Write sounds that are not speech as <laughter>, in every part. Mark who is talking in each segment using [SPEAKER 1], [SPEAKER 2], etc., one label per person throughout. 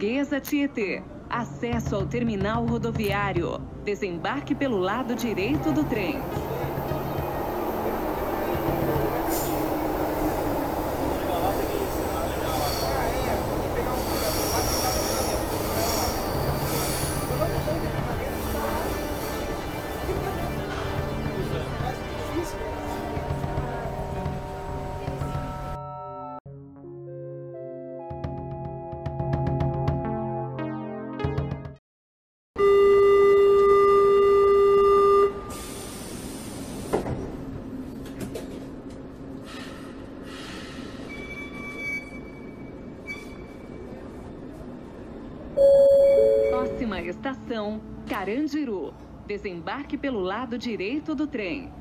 [SPEAKER 1] Portuguesa Tietê. Acesso ao terminal rodoviário. Desembarque pelo lado direito do trem. Carandiru. Desembarque pelo lado direito do trem.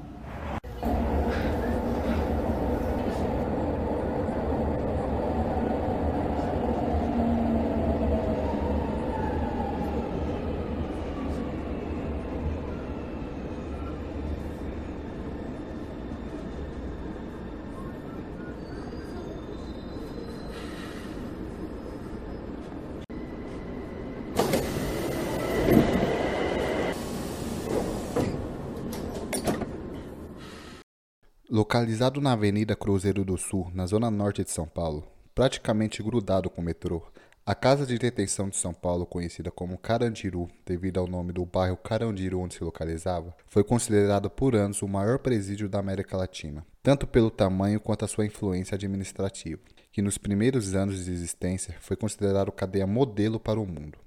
[SPEAKER 2] Localizado na Avenida Cruzeiro do Sul, na zona norte de São Paulo, praticamente grudado com o metrô, a Casa de Detenção de São Paulo, conhecida como Carandiru, devido ao nome do bairro Carandiru onde se localizava, foi considerado por anos o maior presídio da América Latina, tanto pelo tamanho quanto a sua influência administrativa, que nos primeiros anos de existência foi considerado cadeia modelo para o mundo.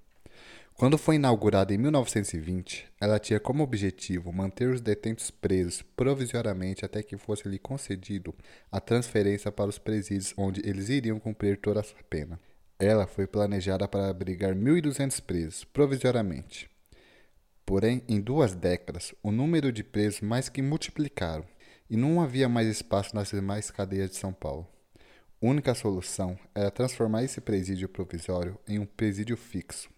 [SPEAKER 2] Quando foi inaugurada em 1920, ela tinha como objetivo manter os detentos presos provisoriamente até que fosse lhe concedido a transferência para os presídios onde eles iriam cumprir toda a sua pena. Ela foi planejada para abrigar 1.200 presos, provisoriamente. Porém, em duas décadas, o número de presos mais que multiplicaram e não havia mais espaço nas demais cadeias de São Paulo. Única solução era transformar esse presídio provisório em um presídio fixo.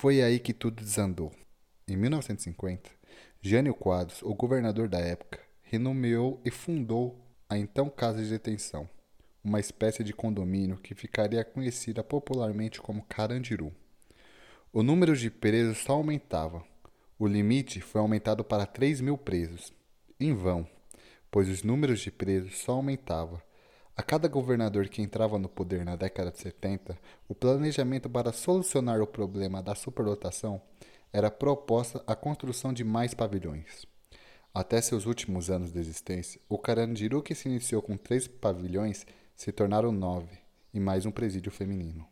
[SPEAKER 2] Foi aí que tudo desandou. Em 1950, Jânio Quadros, o governador da época, renomeou e fundou a então Casa de Detenção, uma espécie de condomínio que ficaria conhecida popularmente como Carandiru. O número de presos só aumentava. O limite foi aumentado para 3 mil presos. Em vão, pois os números de presos só aumentavam. A cada governador que entrava no poder na década de 70, o planejamento para solucionar o problema da superlotação era proposta a construção de mais pavilhões. Até seus últimos anos de existência, o Carandiru, que se iniciou com três pavilhões, se tornaram nove, e mais um presídio feminino.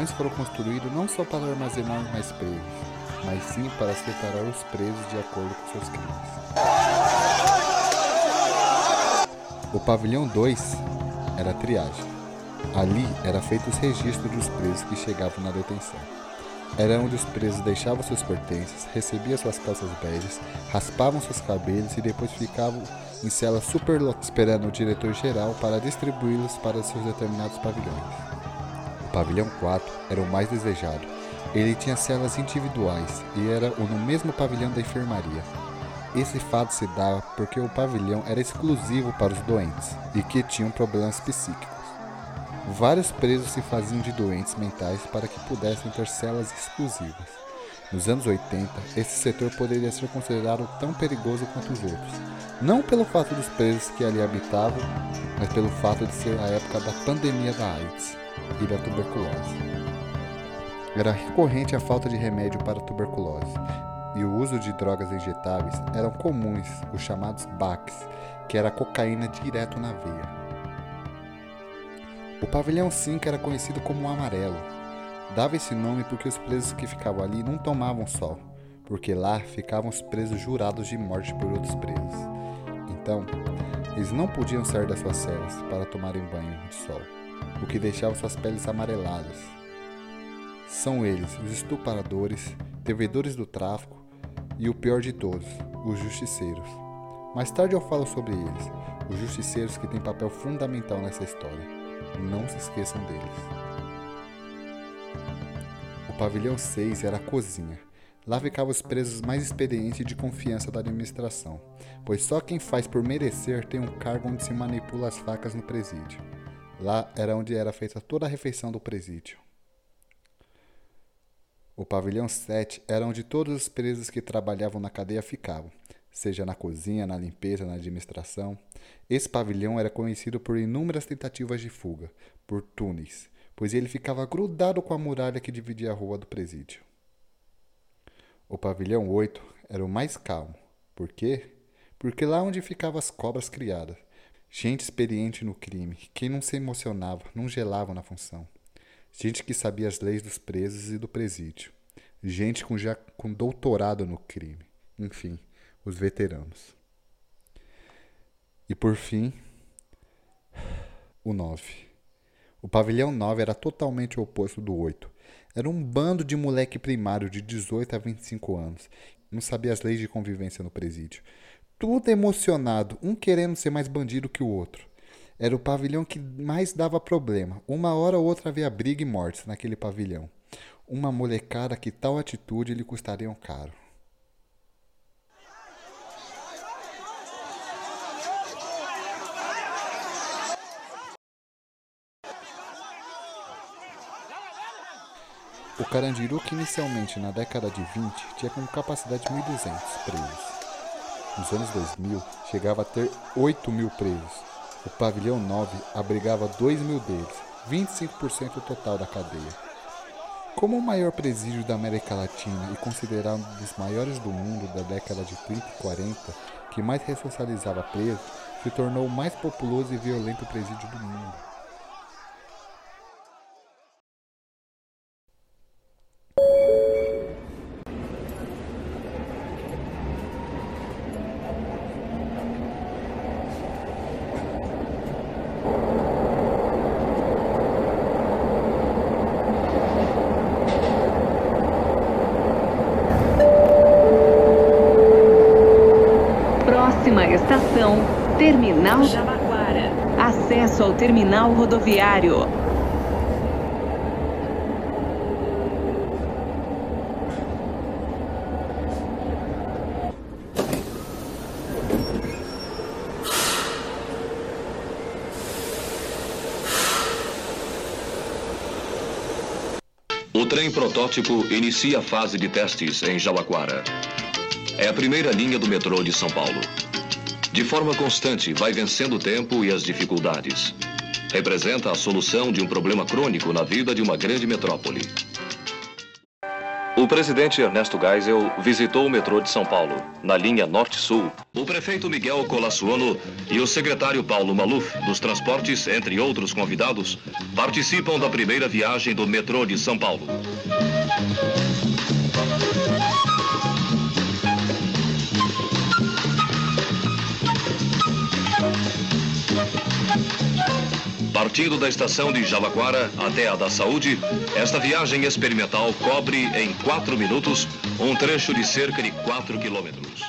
[SPEAKER 2] Pavilhões foram construídos não só para armazenar mais presos, mas sim para separar os presos de acordo com seus crimes. O pavilhão 2 era a triagem. Ali era feito os registros dos presos que chegavam na detenção. Era onde os presos deixavam seus pertences, recebiam suas calças beijas, raspavam seus cabelos e depois ficavam em celas superlotadas esperando o diretor-geral para distribuí-los para seus determinados pavilhões. O pavilhão 4 era o mais desejado. Ele tinha celas individuais e era no mesmo pavilhão da enfermaria. Esse fato se dava porque o pavilhão era exclusivo para os doentes e que tinham problemas psíquicos. Vários presos se faziam de doentes mentais para que pudessem ter celas exclusivas. Nos anos 80, esse setor poderia ser considerado tão perigoso quanto os outros, não pelo fato dos presos que ali habitavam, mas pelo fato de ser a época da pandemia da AIDS e tuberculose. Era recorrente a falta de remédio para a tuberculose, e o uso de drogas injetáveis eram comuns, os chamados BACs, que era cocaína direto na veia. O pavilhão 5 era conhecido como o amarelo. Dava esse nome porque os presos que ficavam ali não tomavam sol, porque lá ficavam os presos jurados de morte por outros presos. Então, eles não podiam sair das suas celas para tomarem banho de sol, o que deixava suas peles amareladas. São eles os estupradores, devedores do tráfico e o pior de todos, os justiceiros. Mais tarde eu falo sobre eles, os justiceiros que têm papel fundamental nessa história. Não se esqueçam deles. O pavilhão 6 era a cozinha. Lá ficavam os presos mais experientes e de confiança da administração, pois só quem faz por merecer tem um cargo onde se manipula as facas no presídio. Lá era onde era feita toda a refeição do presídio. O pavilhão 7 era onde todos os presos que trabalhavam na cadeia ficavam, seja na cozinha, na limpeza, na administração. Esse pavilhão era conhecido por inúmeras tentativas de fuga, por túneis, pois ele ficava grudado com a muralha que dividia a rua do presídio. O pavilhão 8 era o mais calmo. Por quê? Porque lá onde ficavam as cobras criadas, gente experiente no crime, que não se emocionava, não gelava na função. Gente que sabia as leis dos presos e do presídio. Gente com já com doutorado no crime. Enfim, os veteranos. E por fim, o 9. O pavilhão 9 era totalmente o oposto do 8. Era um bando de moleque primário de 18 a 25 anos. Não sabia as leis de convivência no presídio. Tudo emocionado, um querendo ser mais bandido que o outro. Era o pavilhão que mais dava problema. Uma hora ou outra havia briga e mortes naquele pavilhão. Uma molecada que tal atitude lhe custaria um caro. O Carandiru, que inicialmente na década de 20 tinha como capacidade 1.200 presos. Nos anos 2000, chegava a ter 8 mil presos. O pavilhão 9 abrigava 2 mil deles, 25% total da cadeia. Como o maior presídio da América Latina e considerado um dos maiores do mundo da década de 30 e 40, que mais ressocializava presos, se tornou o mais populoso e violento presídio do mundo.
[SPEAKER 1] Estação Terminal Jabaquara. Acesso ao terminal rodoviário.
[SPEAKER 3] O trem protótipo inicia a fase de testes em Jabaquara. É a primeira linha do metrô de São Paulo. De forma constante, vai vencendo o tempo e as dificuldades. Representa a solução de um problema crônico na vida de uma grande metrópole. O presidente Ernesto Geisel visitou o metrô de São Paulo, na linha Norte-Sul. O prefeito Miguel Colassuano e o secretário Paulo Maluf, dos transportes, entre outros convidados, participam da primeira viagem do metrô de São Paulo. Partindo da estação de Jabaquara até a da Saúde, esta viagem experimental cobre em 4 minutos um trecho de cerca de 4 quilômetros.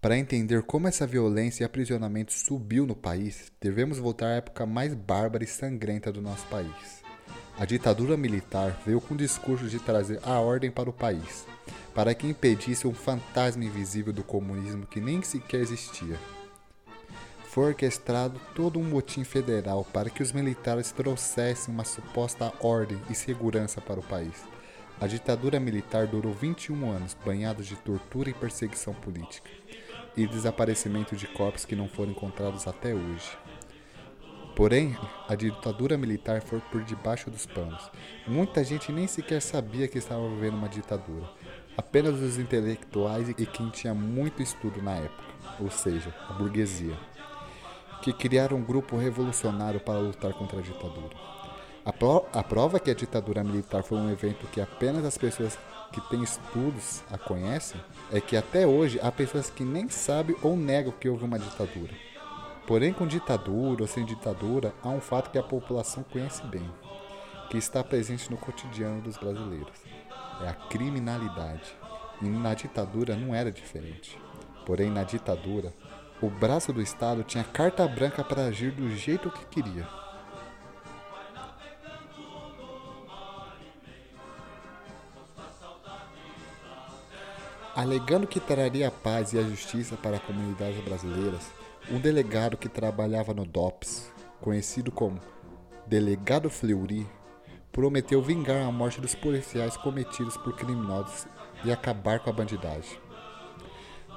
[SPEAKER 2] Para entender como essa violência e aprisionamento subiu no país, devemos voltar à época mais bárbara e sangrenta do nosso país. A ditadura militar veio com o discurso de trazer a ordem para o país, para que impedisse um fantasma invisível do comunismo que nem sequer existia foi orquestrado todo um motim federal para que os militares trouxessem uma suposta ordem e segurança para o país. A ditadura militar durou 21 anos, banhada de tortura e perseguição política, e desaparecimento de corpos que não foram encontrados até hoje. Porém, a ditadura militar foi por debaixo dos panos. Muita gente nem sequer sabia que estava vivendo uma ditadura. Apenas os intelectuais e quem tinha muito estudo na época, ou seja, a burguesia que criaram um grupo revolucionário para lutar contra a ditadura. A, pro, a prova que a ditadura militar foi um evento que apenas as pessoas que têm estudos a conhecem é que até hoje há pessoas que nem sabem ou negam que houve uma ditadura. Porém, com ditadura ou sem ditadura, há um fato que a população conhece bem, que está presente no cotidiano dos brasileiros: é a criminalidade. E na ditadura não era diferente. Porém, na ditadura, o braço do Estado tinha carta branca para agir do jeito que queria. Alegando que traria a paz e a justiça para a comunidade brasileira, um delegado que trabalhava no DOPS, conhecido como Delegado Fleury, prometeu vingar a morte dos policiais cometidos por criminosos e acabar com a bandidagem.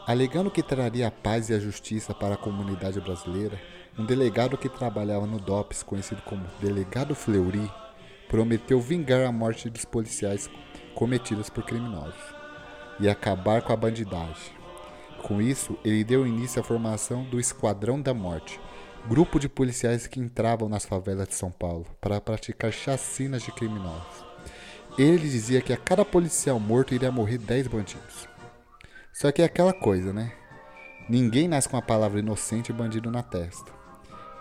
[SPEAKER 2] Alegando que traria a paz e a justiça para a comunidade brasileira, um delegado que trabalhava no DOPS, conhecido como Delegado Fleury, prometeu vingar a morte dos policiais cometidos por criminosos e acabar com a bandidagem. Com isso, ele deu início à formação do Esquadrão da Morte, grupo de policiais que entravam nas favelas de São Paulo para praticar chacinas de criminosos. Ele dizia que a cada policial morto iria morrer 10 bandidos. Só que é aquela coisa, né? Ninguém nasce com a palavra inocente e bandido na testa.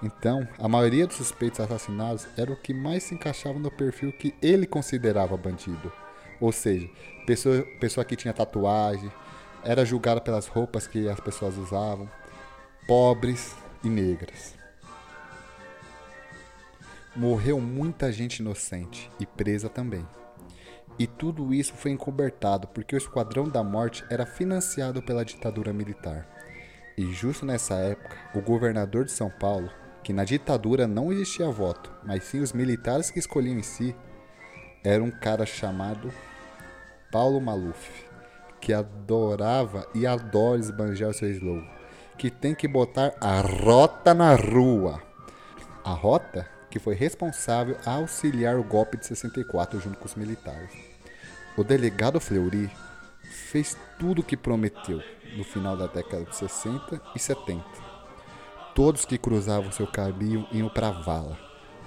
[SPEAKER 2] Então, a maioria dos suspeitos assassinados era o que mais se encaixava no perfil que ele considerava bandido. Ou seja, pessoa, pessoa que tinha tatuagem, era julgada pelas roupas que as pessoas usavam, pobres e negras. Morreu muita gente inocente e presa também. E tudo isso foi encobertado porque o Esquadrão da Morte era financiado pela ditadura militar. E justo nessa época, o governador de São Paulo, que na ditadura não existia voto, mas sim os militares que escolhiam em si, era um cara chamado Paulo Maluf, que adorava e adora esbanjar o seu slogan, que tem que botar a rota na rua. A rota que foi responsável a auxiliar o golpe de 64 junto com os militares. O delegado Fleury fez tudo o que prometeu no final da década de 60 e 70. Todos que cruzavam seu caminho iam para a vala.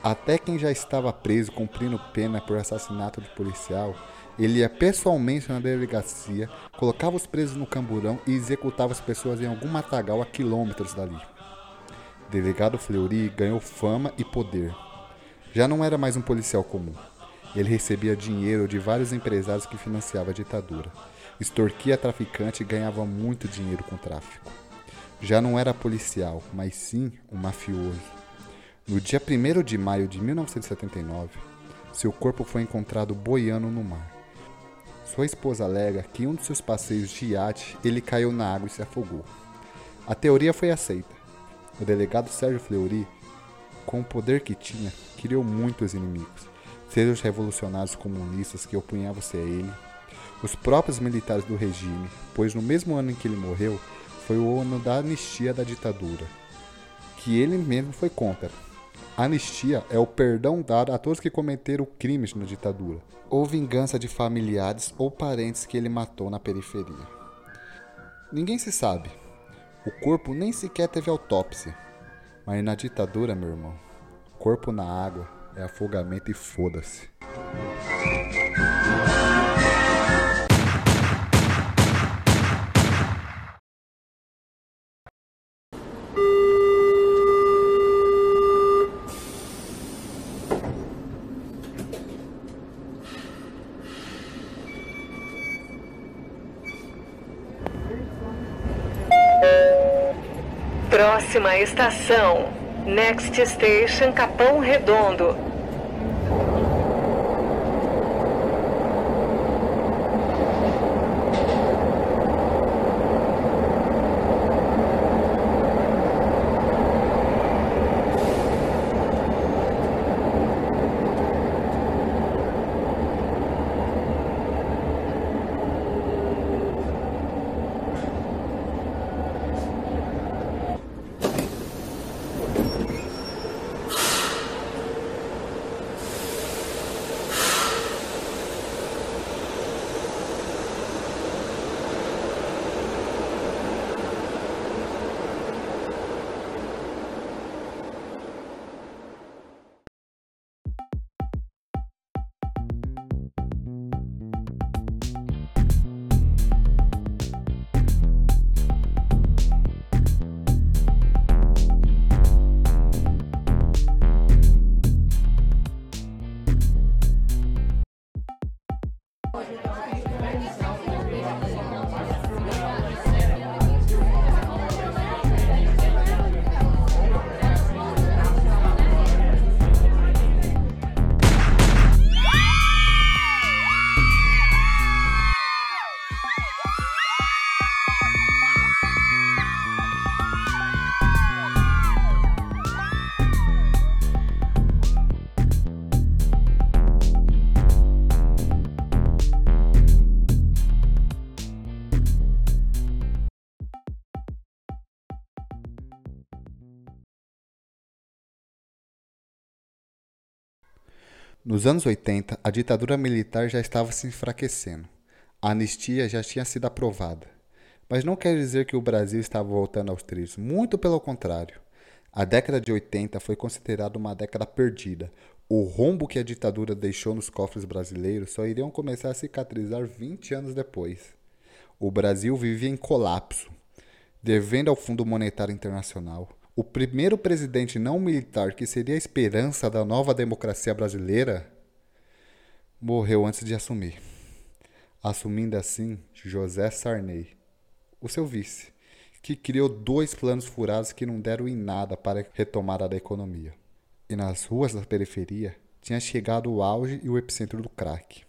[SPEAKER 2] Até quem já estava preso cumprindo pena por assassinato de policial, ele ia pessoalmente na delegacia, colocava os presos no camburão e executava as pessoas em algum matagal a quilômetros dali. Delegado Fleury ganhou fama e poder. Já não era mais um policial comum. Ele recebia dinheiro de vários empresários que financiavam a ditadura. Extorquia traficante e ganhava muito dinheiro com tráfico. Já não era policial, mas sim um mafioso. No dia 1 de maio de 1979, seu corpo foi encontrado boiando no mar. Sua esposa alega que em um de seus passeios de iate ele caiu na água e se afogou. A teoria foi aceita, o delegado Sérgio Fleury, com o poder que tinha, criou muitos inimigos, seja os revolucionários comunistas que opunhavam-se a ele, os próprios militares do regime, pois no mesmo ano em que ele morreu, foi o ano da anistia da ditadura, que ele mesmo foi contra.
[SPEAKER 4] Anistia é o perdão dado a todos que cometeram crimes na ditadura, ou vingança de familiares ou parentes que ele matou na periferia. Ninguém se sabe. O corpo nem sequer teve autópsia. Mas na ditadura, meu irmão, corpo na água é afogamento e foda-se.
[SPEAKER 2] Próxima estação. Next Station Capão Redondo. Nos anos 80, a ditadura militar já estava se enfraquecendo. A anistia já tinha sido aprovada. Mas não quer dizer que o Brasil estava voltando aos trilhos, muito pelo contrário. A década de 80 foi considerada uma década perdida. O rombo que a ditadura deixou nos cofres brasileiros só iriam começar a cicatrizar 20 anos depois. O Brasil vivia em colapso, devendo ao Fundo Monetário Internacional, o primeiro presidente não militar que seria a esperança da nova democracia brasileira morreu antes de assumir. Assumindo assim José Sarney, o seu vice, que criou dois planos furados que não deram em nada para a retomada da economia. E nas ruas da periferia tinha chegado o auge e o epicentro do crack.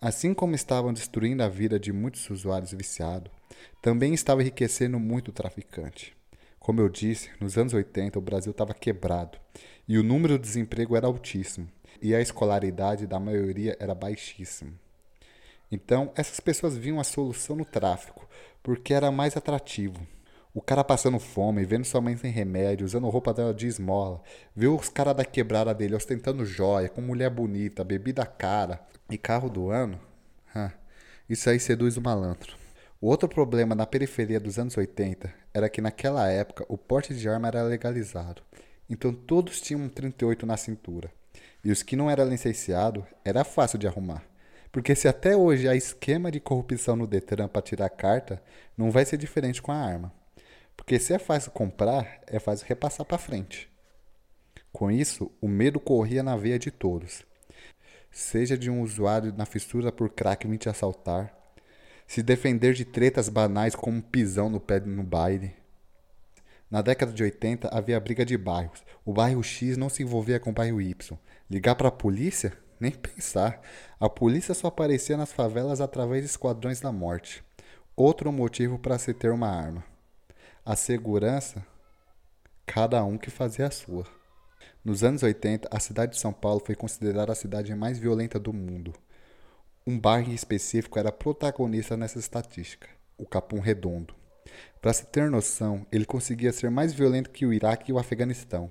[SPEAKER 2] Assim como estavam destruindo a vida de muitos usuários viciados, também estava enriquecendo muito o traficante. Como eu disse, nos anos 80 o Brasil estava quebrado e o número de desemprego era altíssimo e a escolaridade da maioria era baixíssima. Então, essas pessoas viam a solução no tráfico, porque era mais atrativo. O cara passando fome, vendo sua mãe sem remédio, usando roupa dela de esmola, ver os caras da quebrada dele ostentando joia, com mulher bonita, bebida cara e carro do ano, isso aí seduz o malandro. O outro problema na periferia dos anos 80 era que naquela época o porte de arma era legalizado. Então todos tinham um 38 na cintura. E os que não eram licenciados era fácil de arrumar. Porque se até hoje há esquema de corrupção no Detran para tirar carta, não vai ser diferente com a arma. Porque se é fácil comprar, é fácil repassar para frente. Com isso, o medo corria na veia de todos. Seja de um usuário na fissura por crack vir te assaltar, se defender de tretas banais como um pisão no pé no baile. Na década de 80 havia briga de bairros. O bairro X não se envolvia com o bairro Y. Ligar para a polícia? Nem <laughs> pensar. A polícia só aparecia nas favelas através de esquadrões da morte. Outro motivo para se ter uma arma. A segurança, cada um que fazia a sua. Nos anos 80, a cidade de São Paulo foi considerada a cidade mais violenta do mundo. Um bairro específico era protagonista nessa estatística, o Capão Redondo. Para se ter noção, ele conseguia ser mais violento que o Iraque e o Afeganistão.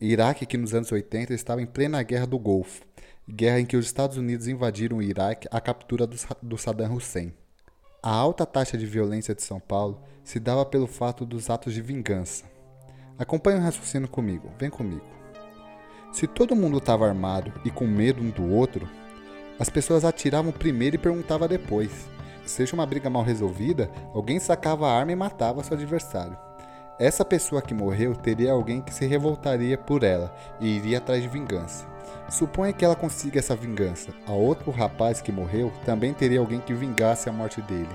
[SPEAKER 2] Iraque que nos anos 80 estava em plena guerra do Golfo, guerra em que os Estados Unidos invadiram o Iraque à captura do Saddam Hussein. A alta taxa de violência de São Paulo se dava pelo fato dos atos de vingança. Acompanhe o raciocínio comigo, vem comigo. Se todo mundo estava armado e com medo um do outro, as pessoas atiravam primeiro e perguntavam depois. Seja uma briga mal resolvida, alguém sacava a arma e matava seu adversário. Essa pessoa que morreu teria alguém que se revoltaria por ela e iria atrás de vingança. Suponha que ela consiga essa vingança. A outro rapaz que morreu também teria alguém que vingasse a morte dele.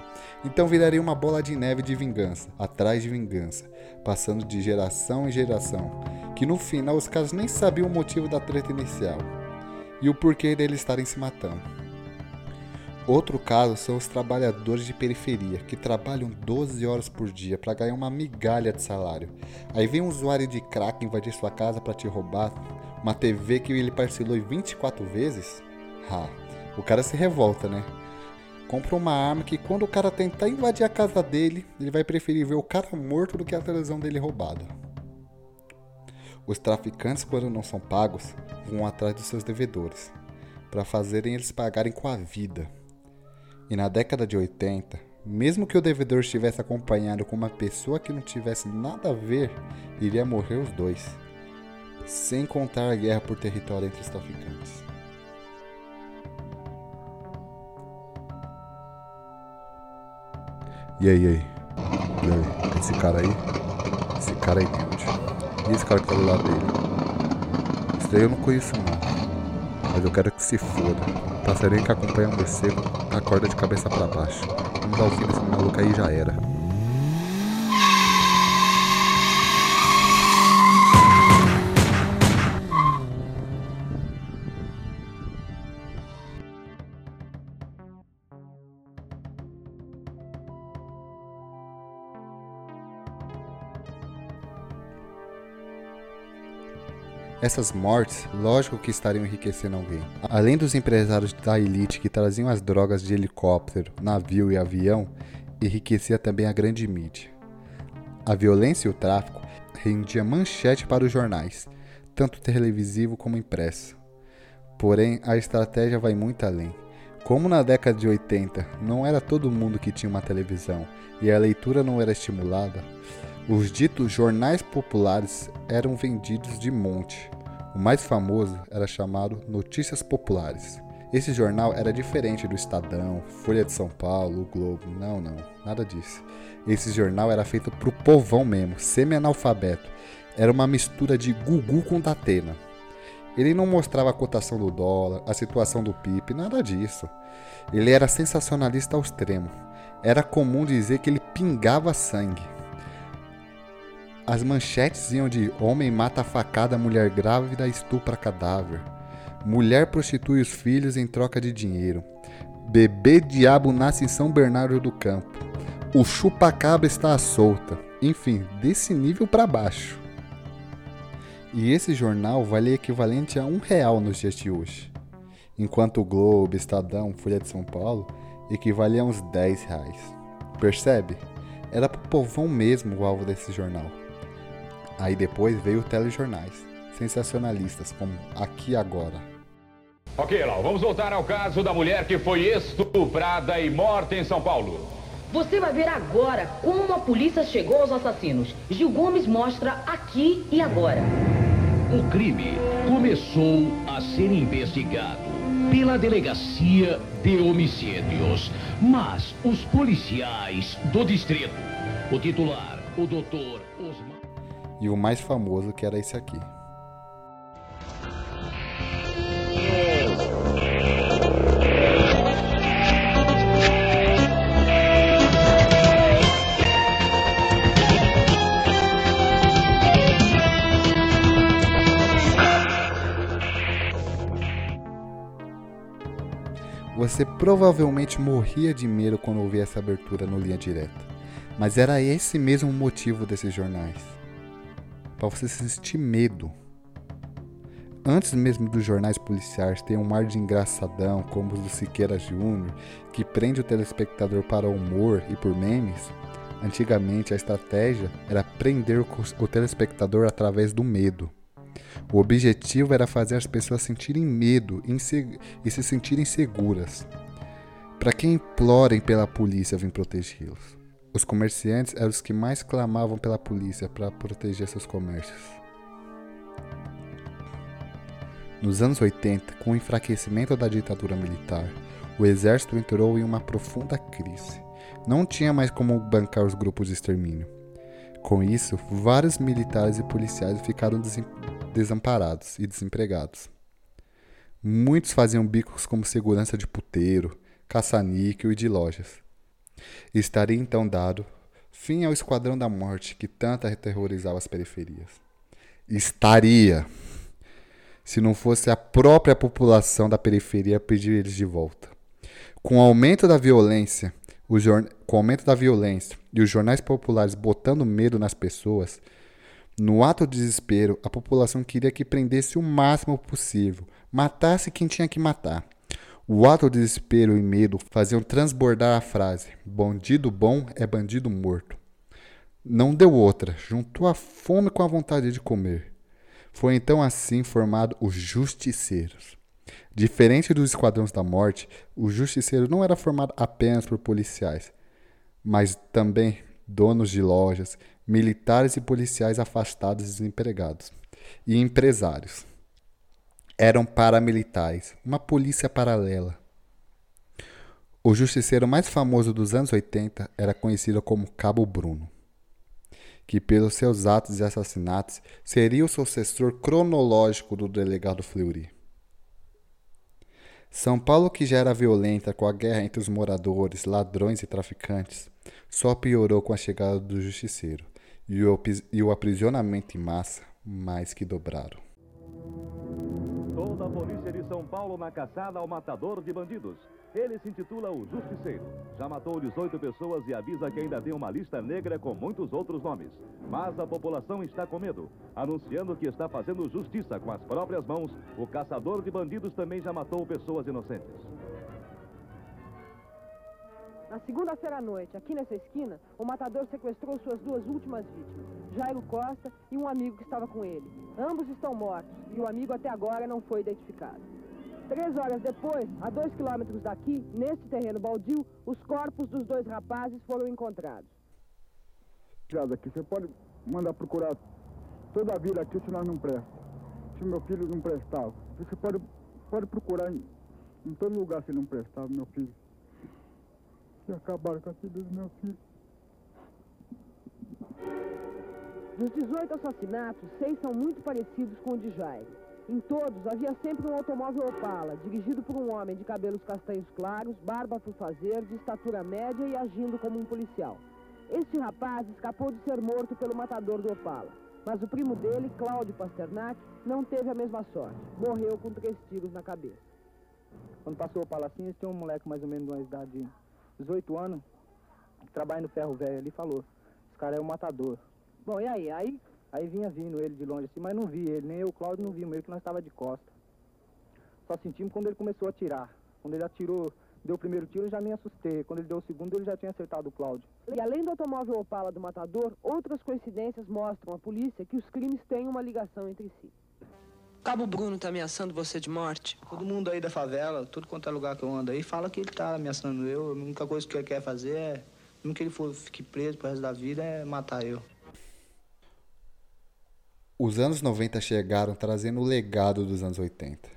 [SPEAKER 2] Então viraria uma bola de neve de vingança, atrás de vingança, passando de geração em geração, que no final os caras nem sabiam o motivo da treta inicial e o porquê deles estarem se matando. Outro caso são os trabalhadores de periferia, que trabalham 12 horas por dia para ganhar uma migalha de salário. Aí vem um usuário de crack invadir sua casa para te roubar uma TV que ele parcelou em 24 vezes? Ah, o cara se revolta, né? Compra uma arma que quando o cara tentar invadir a casa dele, ele vai preferir ver o cara morto do que a televisão dele roubada. Os traficantes, quando não são pagos, vão atrás dos seus devedores, para fazerem eles pagarem com a vida. E na década de 80, mesmo que o devedor estivesse acompanhado com uma pessoa que não tivesse nada a ver, iria morrer os dois sem contar a guerra por território entre os traficantes.
[SPEAKER 4] E aí, e aí? E aí? Esse cara aí? Esse cara aí, Build. E esse cara que tá do lado dele? Esse daí eu não conheço não. Mas eu quero que se foda. Passarinho que acompanha um morcego, acorda de cabeça para baixo. Vamos dar o fim desse maluco aí já era.
[SPEAKER 2] Essas mortes, lógico que estariam enriquecendo alguém. Além dos empresários da elite que traziam as drogas de helicóptero, navio e avião, enriquecia também a grande mídia. A violência e o tráfico rendia manchete para os jornais, tanto televisivo como impresso. Porém, a estratégia vai muito além. Como na década de 80 não era todo mundo que tinha uma televisão e a leitura não era estimulada, os ditos jornais populares eram vendidos de monte. O mais famoso era chamado Notícias Populares. Esse jornal era diferente do Estadão, Folha de São Paulo, o Globo. Não, não, nada disso. Esse jornal era feito pro povão mesmo, semi-analfabeto. Era uma mistura de Gugu com Datena. Ele não mostrava a cotação do dólar, a situação do PIB, nada disso. Ele era sensacionalista ao extremo. Era comum dizer que ele pingava sangue. As manchetes iam de homem mata facada mulher grávida estupra cadáver. Mulher prostitui os filhos em troca de dinheiro. Bebê diabo nasce em São Bernardo do Campo. O chupa-cabra está à solta. Enfim, desse nível para baixo. E esse jornal vale equivalente a um real nos dias de hoje. Enquanto o Globo, Estadão, Folha de São Paulo equivalia a uns 10 reais. Percebe? Era pro povão mesmo o alvo desse jornal. Aí depois veio telejornais, sensacionalistas como Aqui Agora.
[SPEAKER 5] Ok, Lau, vamos voltar ao caso da mulher que foi estuprada e morta em São Paulo.
[SPEAKER 6] Você vai ver agora como a polícia chegou aos assassinos. Gil Gomes mostra aqui e agora.
[SPEAKER 7] O crime começou a ser investigado pela Delegacia de Homicídios, mas os policiais do distrito, o titular, o doutor Osmar
[SPEAKER 2] e o mais famoso que era esse aqui. Você provavelmente morria de medo quando ouvia essa abertura no Linha Direta, mas era esse mesmo motivo desses jornais para você sentir medo. Antes mesmo dos jornais policiais ter um ar de engraçadão, como os do Siqueira Júnior, que prende o telespectador para o humor e por memes, antigamente a estratégia era prender o telespectador através do medo. O objetivo era fazer as pessoas sentirem medo e se sentirem seguras, para que implorem pela polícia vir protegê-los. Os comerciantes eram os que mais clamavam pela polícia para proteger seus comércios. Nos anos 80, com o enfraquecimento da ditadura militar, o exército entrou em uma profunda crise. Não tinha mais como bancar os grupos de extermínio. Com isso, vários militares e policiais ficaram desamparados e desempregados. Muitos faziam bicos como segurança de puteiro, caça-níquel e de lojas. Estaria então dado fim ao esquadrão da morte que tanto aterrorizava as periferias. Estaria! Se não fosse a própria população da periferia pedir eles de volta. Com o aumento da violência, com o aumento da violência e os jornais populares botando medo nas pessoas, no ato de desespero, a população queria que prendesse o máximo possível, matasse quem tinha que matar. O ato de desespero e medo faziam transbordar a frase: bandido bom é bandido morto. Não deu outra, juntou a fome com a vontade de comer. Foi então assim formado os justiceiros. Diferente dos esquadrões da morte, o justiceiro não era formado apenas por policiais, mas também donos de lojas, militares e policiais afastados e desempregados, e empresários eram paramilitares, uma polícia paralela. O justiceiro mais famoso dos anos 80 era conhecido como Cabo Bruno, que pelos seus atos e assassinatos seria o sucessor cronológico do delegado Fleury. São Paulo, que já era violenta com a guerra entre os moradores, ladrões e traficantes, só piorou com a chegada do justiceiro e o, aprisionamento em massa mais que dobraram.
[SPEAKER 3] Toda a polícia de São Paulo na caçada ao matador de bandidos. Ele se intitula o Justiceiro. Já matou 18 pessoas e avisa que ainda tem uma lista negra com muitos outros nomes. Mas a população está com medo, anunciando que está fazendo justiça com as próprias mãos. O caçador de bandidos também já matou pessoas inocentes.
[SPEAKER 8] Na segunda-feira à noite, aqui nessa esquina, o matador sequestrou suas duas últimas vítimas, Jairo Costa e um amigo que estava com ele. Ambos estão mortos e o amigo até agora não foi identificado. Três horas depois, a dois quilômetros daqui, neste terreno baldio, os corpos dos dois rapazes foram encontrados.
[SPEAKER 9] Aqui, você pode mandar procurar toda a vida aqui se nós não presta. Se meu filho não prestava. Você pode, pode procurar em, em todo lugar se não prestava, meu filho e acabaram com a vida do meu filho.
[SPEAKER 8] Dos 18 assassinatos, seis são muito parecidos com o de Jair. Em todos, havia sempre um automóvel Opala, dirigido por um homem de cabelos castanhos claros, barba por fazer, de estatura média e agindo como um policial. Este rapaz escapou de ser morto pelo matador do Opala. Mas o primo dele, Cláudio Pasternak, não teve a mesma sorte. Morreu com três tiros na cabeça.
[SPEAKER 10] Quando passou o Opala assim, tinha um moleque mais ou menos de uma idade 18 anos, trabalha no ferro velho ali, falou, esse cara é um matador. Bom, e aí? Aí, aí vinha vindo ele de longe assim, mas não vi ele, nem eu, Cláudio, não vimos ele, que nós estava de costa. Só sentimos quando ele começou a atirar. Quando ele atirou, deu o primeiro tiro, eu já me assustei. Quando ele deu o segundo, ele já tinha acertado o Cláudio.
[SPEAKER 8] E além do automóvel Opala do matador, outras coincidências mostram à polícia que os crimes têm uma ligação entre si.
[SPEAKER 11] Cabo Bruno tá ameaçando você de morte?
[SPEAKER 10] Todo mundo aí da favela, tudo quanto é lugar que eu ando aí, fala que ele tá ameaçando eu. A única coisa que ele quer fazer é, mesmo que ele for, fique preso pro resto da vida, é matar eu.
[SPEAKER 2] Os anos 90 chegaram trazendo o legado dos anos 80.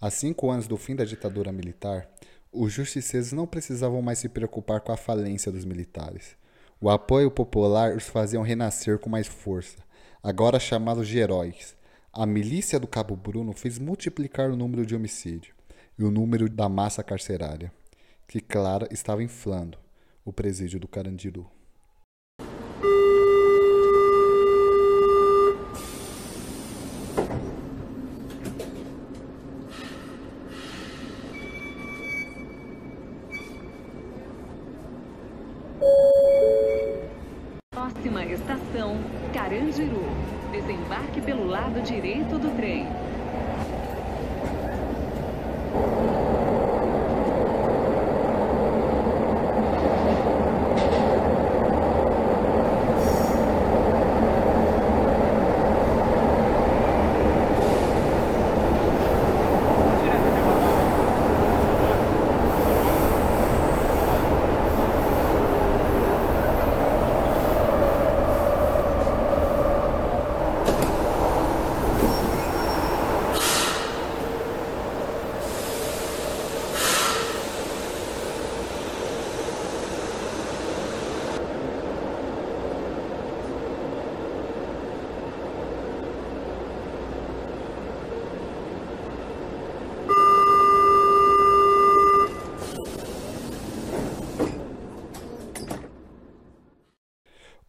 [SPEAKER 2] Há cinco anos do fim da ditadura militar, os justiceiros não precisavam mais se preocupar com a falência dos militares. O apoio popular os faziam renascer com mais força, agora chamados de heróis a milícia do Cabo Bruno fez multiplicar o número de homicídios e o número da massa carcerária, que, claro, estava inflando o presídio do Carandiru.
[SPEAKER 1] Próxima estação, Carandiru. Desembarque pelo lado direito do trem.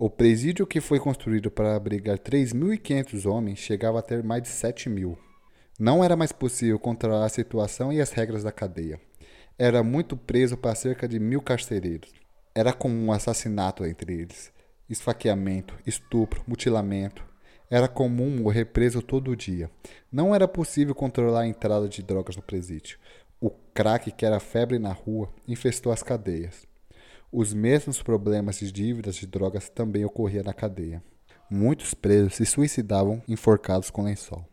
[SPEAKER 2] O presídio que foi construído para abrigar 3.500 homens chegava a ter mais de 7 mil. Não era mais possível controlar a situação e as regras da cadeia. Era muito preso para cerca de mil carcereiros. Era comum assassinato entre eles, esfaqueamento, estupro, mutilamento. Era comum morrer preso todo dia. Não era possível controlar a entrada de drogas no presídio. O crack, que era febre na rua, infestou as cadeias. Os mesmos problemas de dívidas de drogas também ocorriam na cadeia. Muitos presos se suicidavam enforcados com lençol.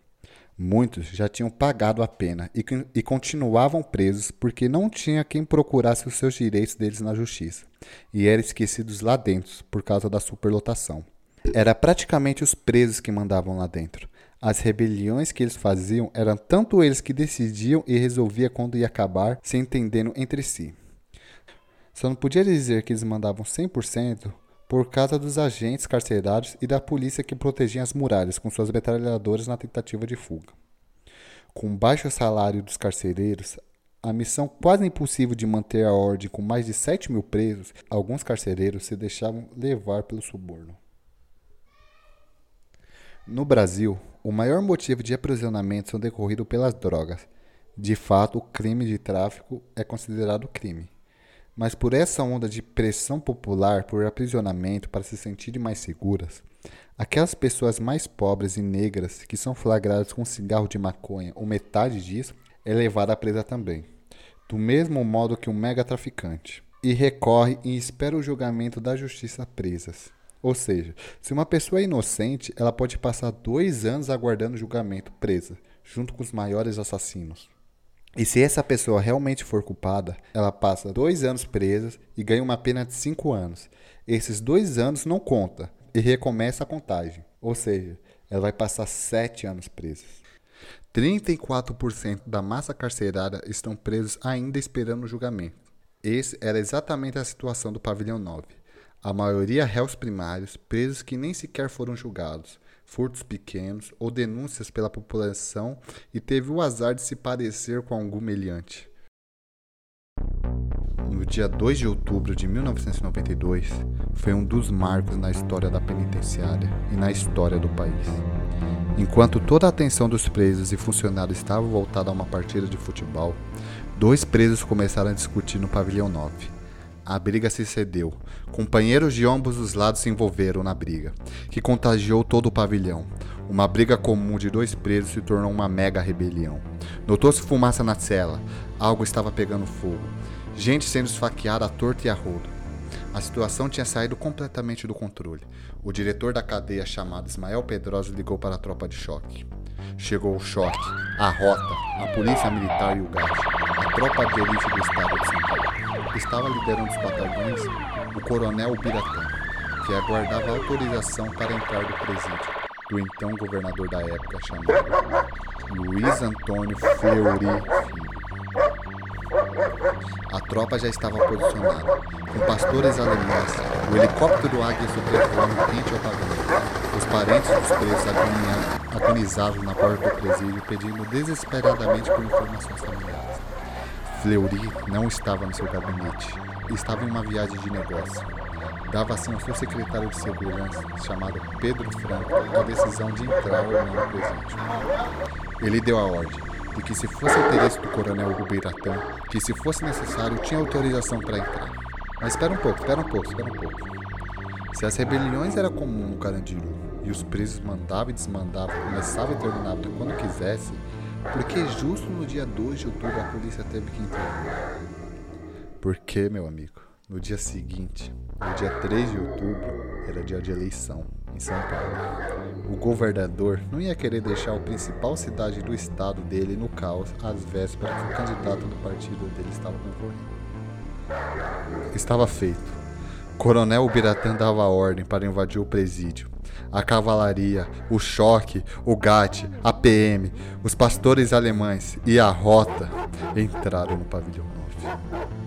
[SPEAKER 2] Muitos já tinham pagado a pena e, e, continuavam presos porque não tinha quem procurasse os seus direitos deles na justiça, e eram esquecidos lá dentro por causa da superlotação. Era praticamente os presos que mandavam lá dentro. As rebeliões que eles faziam eram tanto eles que decidiam e resolviam quando ia acabar, se entendendo entre si. Só não podia dizer que eles mandavam 100% por causa dos agentes carcerários e da polícia que protegiam as muralhas com suas metralhadoras na tentativa de fuga. Com baixo salário dos carcereiros, a missão quase impossível de manter a ordem com mais de 7 mil presos, alguns carcereiros se deixavam levar pelo suborno. No Brasil, o maior motivo de aprisionamento são decorrido pelas drogas. De fato, o crime de tráfico é considerado crime. Mas por essa onda de pressão popular por aprisionamento para se sentirem mais seguras, aquelas pessoas mais pobres e negras que são flagradas com cigarro de maconha ou metade disso é levada à presa também, do mesmo modo que um mega traficante, e recorre e espera o julgamento da justiça presas. Ou seja, se uma pessoa é inocente, ela pode passar dois anos aguardando julgamento presa, junto com os maiores assassinos. E se essa pessoa realmente for culpada, ela passa dois anos presa e ganha uma pena de cinco anos. Esses dois anos não conta e recomeça a contagem. Ou seja, ela vai passar sete anos presa. 34% da massa carcerária estão presos ainda esperando o julgamento. Esse era exatamente a situação do pavilhão 9. A maioria réus primários, presos que nem sequer foram julgados, furtos pequenos ou denúncias pela população e teve o azar de se parecer com algum meliante. No dia 2 de outubro de 1992, foi um dos marcos na história da penitenciária e na história do país. Enquanto toda a atenção dos presos e funcionários estava voltada a uma partida de futebol, dois presos começaram a discutir no pavilhão 9 a briga se cedeu. Companheiros de ambos os lados se envolveram na briga, que contagiou todo o pavilhão. Uma briga comum de dois presos se tornou uma mega rebelião. Notou-se fumaça na cela, algo estava pegando fogo. Gente sendo esfaqueada à torta e a rodo. A situação tinha saído completamente do controle. O diretor da cadeia, chamado Ismael Pedroso, ligou para a tropa de choque. Chegou o choque, a rota, a polícia militar e o gás, a tropa de elite do estado de São Paulo estava liderando os batalhões o coronel Biratã, que aguardava autorização para entrar do presídio do então governador da época chamado Luiz Antônio Fleury Filho. A tropa já estava posicionada, com pastores alemães, o helicóptero Águia sobrevoando quente ao pavilhão. Os parentes dos presos agonizavam na porta do presídio, pedindo desesperadamente por informações familiares. Fleury não estava no seu gabinete, estava em uma viagem de negócio. Dava assim ao seu secretário de segurança, chamado Pedro Franco, a decisão de entrar ou não no presídio. Ele deu a ordem de que, se fosse interesse do coronel Rubiratã, que se fosse necessário, tinha autorização para entrar. Mas espera um pouco, espera um pouco, espera um pouco. Se as rebeliões era comum no Carandiru e os presos mandavam e desmandavam, começavam e terminavam quando quisesse, porque justo no dia 2 de outubro a polícia teve que intervir. Porque, meu amigo, no dia seguinte, no dia 3 de outubro, era dia de eleição em São Paulo. O governador não ia querer deixar a principal cidade do estado dele no caos às vésperas que o candidato do partido dele estava concorrendo. Estava feito. Coronel Ubiratã dava ordem para invadir o presídio a cavalaria, o choque, o GAT, a PM, os pastores alemães e a rota entraram no pavilhão 9.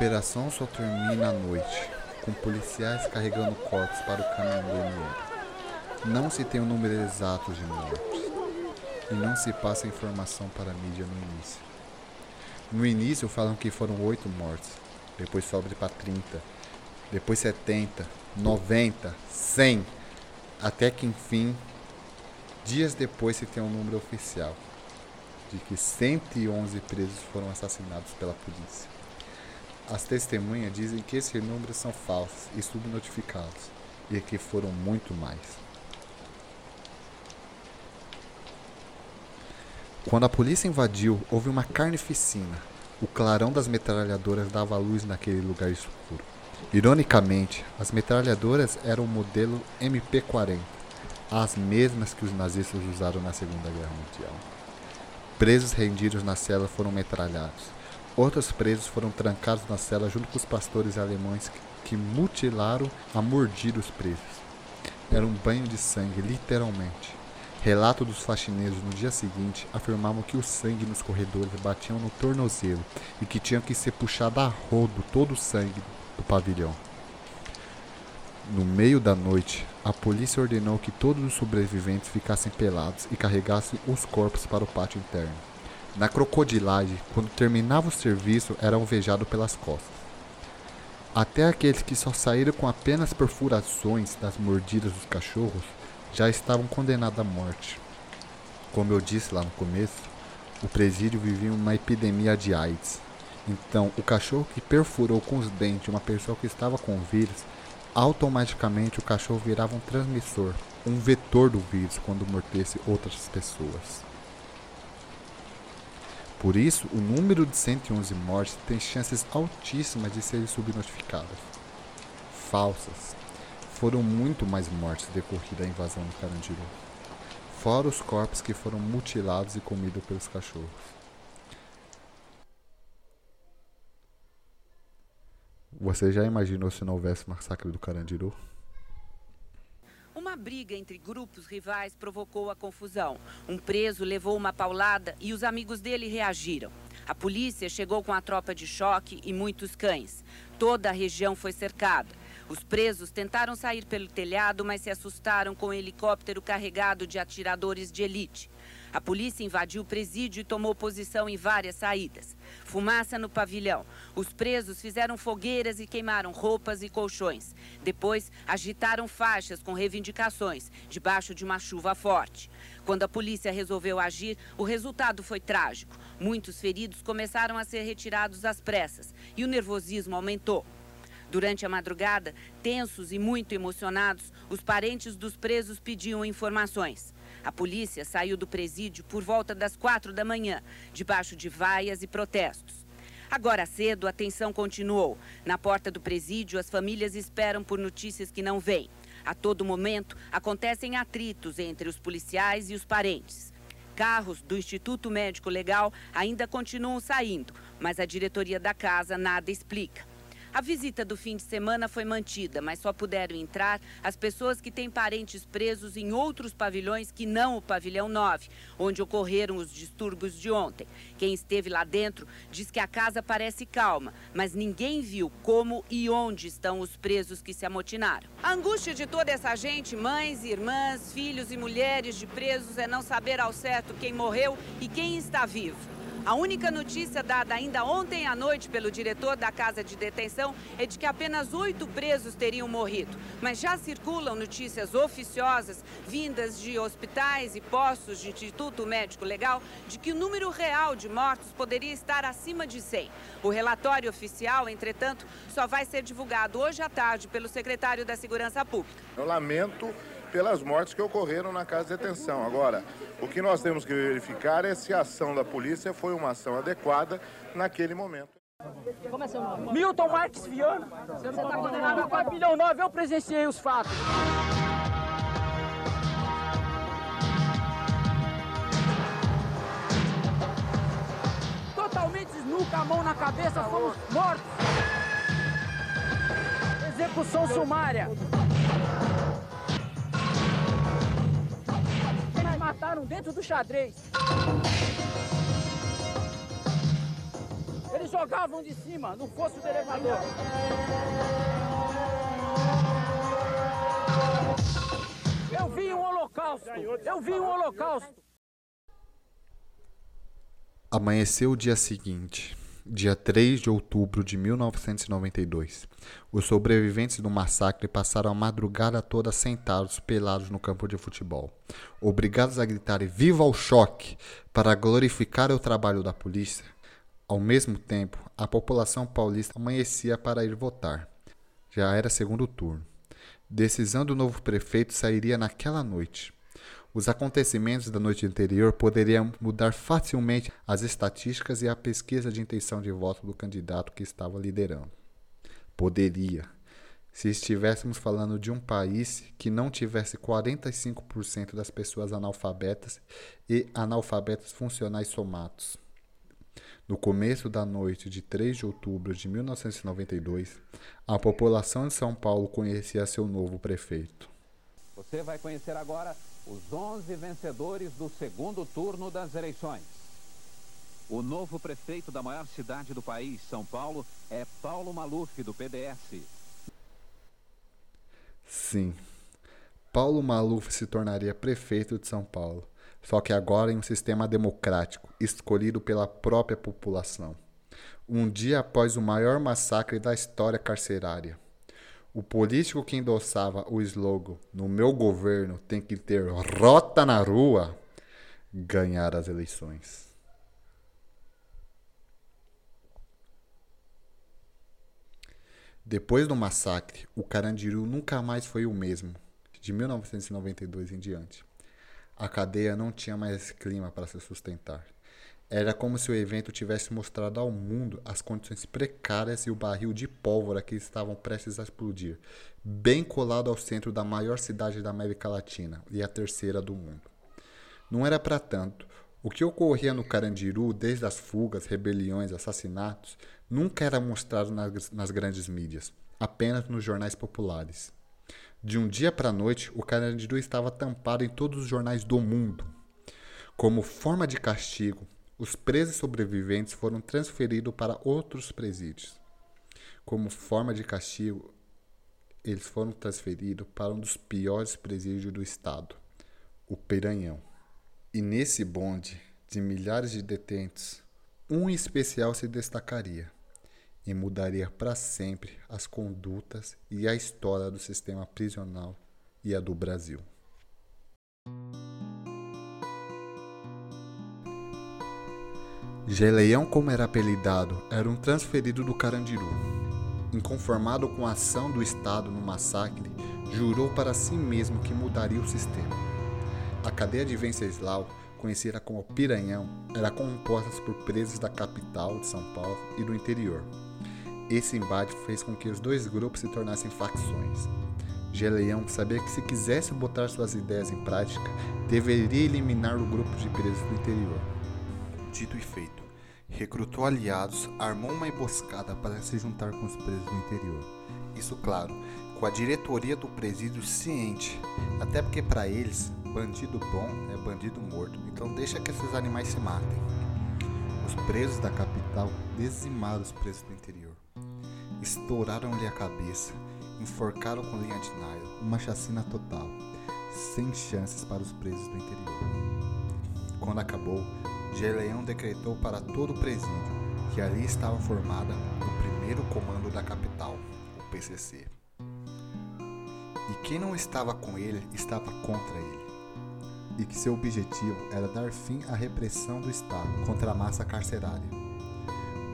[SPEAKER 2] Operação só termina à noite, com policiais carregando corpos para o caminhão do ML. Não se tem o um número exato de mortes e não se passa informação para a mídia no início. No início falam que foram oito mortes, depois sobe para 30, depois 70, 90, 100, até que enfim, dias depois se tem um número oficial de que 111 presos foram assassinados pela polícia. As testemunhas dizem que esses números são falsos e subnotificados, e que foram muito mais. Quando a polícia invadiu, houve uma carnificina. O clarão das metralhadoras dava luz naquele lugar escuro. Ironicamente, as metralhadoras eram o modelo MP-40, as mesmas que os nazistas usaram na Segunda Guerra Mundial. Presos rendidos na cela foram metralhados. Outros presos foram trancados na cela junto com os pastores alemães que mutilaram a mordir os presos. Era um banho de sangue, literalmente. Relato dos faxineiros no dia seguinte afirmavam que o sangue nos corredores batiam no tornozelo e que tinha que ser puxado a rodo todo o sangue do pavilhão. No meio da noite, a polícia ordenou que todos os sobreviventes ficassem pelados e carregassem os corpos para o pátio interno. Na crocodilagem, quando terminava o serviço, era alvejado pelas costas. Até aqueles que só saíram com apenas perfurações das mordidas dos cachorros já estavam condenados à morte. Como eu disse lá no começo, o presídio vivia uma epidemia de AIDS. Então, o cachorro que perfurou com os dentes uma pessoa que estava com o vírus, automaticamente o cachorro virava um transmissor, um vetor do vírus quando mordesse outras pessoas. Por isso, o número de 111 mortes tem chances altíssimas de serem subnotificadas. Falsas. Foram muito mais mortes decorrida a invasão do Carandiru. Fora os corpos que foram mutilados e comidos pelos cachorros. Você já imaginou se não houvesse massacre do Carandiru?
[SPEAKER 12] Uma briga entre grupos rivais provocou a confusão. Um preso levou uma paulada e os amigos dele reagiram. A polícia chegou com a tropa de choque e muitos cães. Toda a região foi cercada. Os presos tentaram sair pelo telhado, mas se assustaram com um helicóptero carregado de atiradores de elite. A polícia invadiu o presídio e tomou posição em várias saídas. Fumaça no pavilhão. Os presos fizeram fogueiras e queimaram roupas e colchões. Depois, agitaram faixas com reivindicações, debaixo de uma chuva forte. Quando a polícia resolveu agir, o resultado foi trágico. Muitos feridos começaram a ser retirados às pressas e o nervosismo aumentou. Durante a madrugada, tensos e muito emocionados, os parentes dos presos pediam informações. A polícia saiu do presídio por volta das quatro da manhã, debaixo de vaias e protestos. Agora cedo, a tensão continuou. Na porta do presídio, as famílias esperam por notícias que não vêm. A todo momento, acontecem atritos entre os policiais e os parentes. Carros do Instituto Médico Legal ainda continuam saindo, mas a diretoria da casa nada explica. A visita do fim de semana foi mantida, mas só puderam entrar as pessoas que têm parentes presos em outros pavilhões que não o pavilhão 9, onde ocorreram os distúrbios de ontem. Quem esteve lá dentro diz que a casa parece calma, mas ninguém viu como e onde estão os presos que se amotinaram. A angústia de toda essa gente, mães, irmãs, filhos e mulheres de presos, é não saber ao certo quem morreu e quem está vivo. A única notícia dada ainda ontem à noite pelo diretor da casa de detenção é de que apenas oito presos teriam morrido. Mas já circulam notícias oficiosas, vindas de hospitais e postos de Instituto Médico Legal, de que o número real de mortos poderia estar acima de 100. O relatório oficial, entretanto, só vai ser divulgado hoje à tarde pelo secretário da Segurança Pública.
[SPEAKER 13] Eu lamento pelas mortes que ocorreram na casa de detenção. Agora, o que nós temos que verificar é se a ação da polícia foi uma ação adequada naquele momento.
[SPEAKER 14] Como é seu nome? Milton Marques Viana. Você está condenado a 4 milhões 9, eu presenciei os fatos. Totalmente com a mão na cabeça, fomos mortos. Execução sumária. Mataram dentro do xadrez. Eles jogavam de cima, no fosso do elevador. Eu vi um holocausto. Eu vi um holocausto.
[SPEAKER 2] Amanheceu o dia seguinte, dia 3 de outubro de 1992. Os sobreviventes do massacre passaram a madrugada toda sentados, pelados no campo de futebol, obrigados a gritar viva o choque para glorificar o trabalho da polícia. Ao mesmo tempo, a população paulista amanhecia para ir votar. Já era segundo turno. Decisão do novo prefeito sairia naquela noite. Os acontecimentos da noite anterior poderiam mudar facilmente as estatísticas e a pesquisa de intenção de voto do candidato que estava liderando. Poderia. Se estivéssemos falando de um país que não tivesse 45% das pessoas analfabetas e analfabetos funcionais somados. No começo da noite de 3 de outubro de 1992, a população de São Paulo conhecia seu novo prefeito.
[SPEAKER 15] Você vai conhecer agora os 11 vencedores do segundo turno das eleições. O novo prefeito da maior cidade do país, São Paulo, é Paulo Maluf, do PDS.
[SPEAKER 2] Sim, Paulo Maluf se tornaria prefeito de São Paulo só que agora em um sistema democrático, escolhido pela própria população. Um dia após o maior massacre da história carcerária. O político que endossava o slogan No meu governo tem que ter rota na rua ganhar as eleições. Depois do massacre, o Carandiru nunca mais foi o mesmo, de 1992 em diante. A cadeia não tinha mais clima para se sustentar. Era como se o evento tivesse mostrado ao mundo as condições precárias e o barril de pólvora que estavam prestes a explodir, bem colado ao centro da maior cidade da América Latina e a terceira do mundo. Não era para tanto. O que ocorria no Carandiru, desde as fugas, rebeliões, assassinatos, nunca era mostrado nas, nas grandes mídias, apenas nos jornais populares. De um dia para a noite, o Carandiru estava tampado em todos os jornais do mundo. Como forma de castigo, os presos sobreviventes foram transferidos para outros presídios. Como forma de castigo, eles foram transferidos para um dos piores presídios do estado, o Piranhão. E nesse bonde de milhares de detentos, um especial se destacaria e mudaria para sempre as condutas e a história do sistema prisional e a do Brasil. Geleião, como era apelidado, era um transferido do Carandiru. Inconformado com a ação do Estado no massacre, jurou para si mesmo que mudaria o sistema. A cadeia de Venceslau, conhecida como Piranhão, era composta por presos da capital de São Paulo e do interior. Esse embate fez com que os dois grupos se tornassem facções. Geleião sabia que se quisesse botar suas ideias em prática, deveria eliminar o grupo de presos do interior. Dito e feito, recrutou aliados, armou uma emboscada para se juntar com os presos do interior. Isso, claro, com a diretoria do presídio ciente, até porque para eles, bandido bom é bandido morto, então deixa que esses animais se matem. Os presos da capital dizimaram os presos do interior estouraram-lhe a cabeça, enforcaram com linha de nylon, uma chacina total, sem chances para os presos do interior. Quando acabou, Geleão decretou para todo o presídio que ali estava formada o primeiro comando da capital, o PCC. E quem não estava com ele estava contra ele. E que seu objetivo era dar fim à repressão do Estado contra a massa carcerária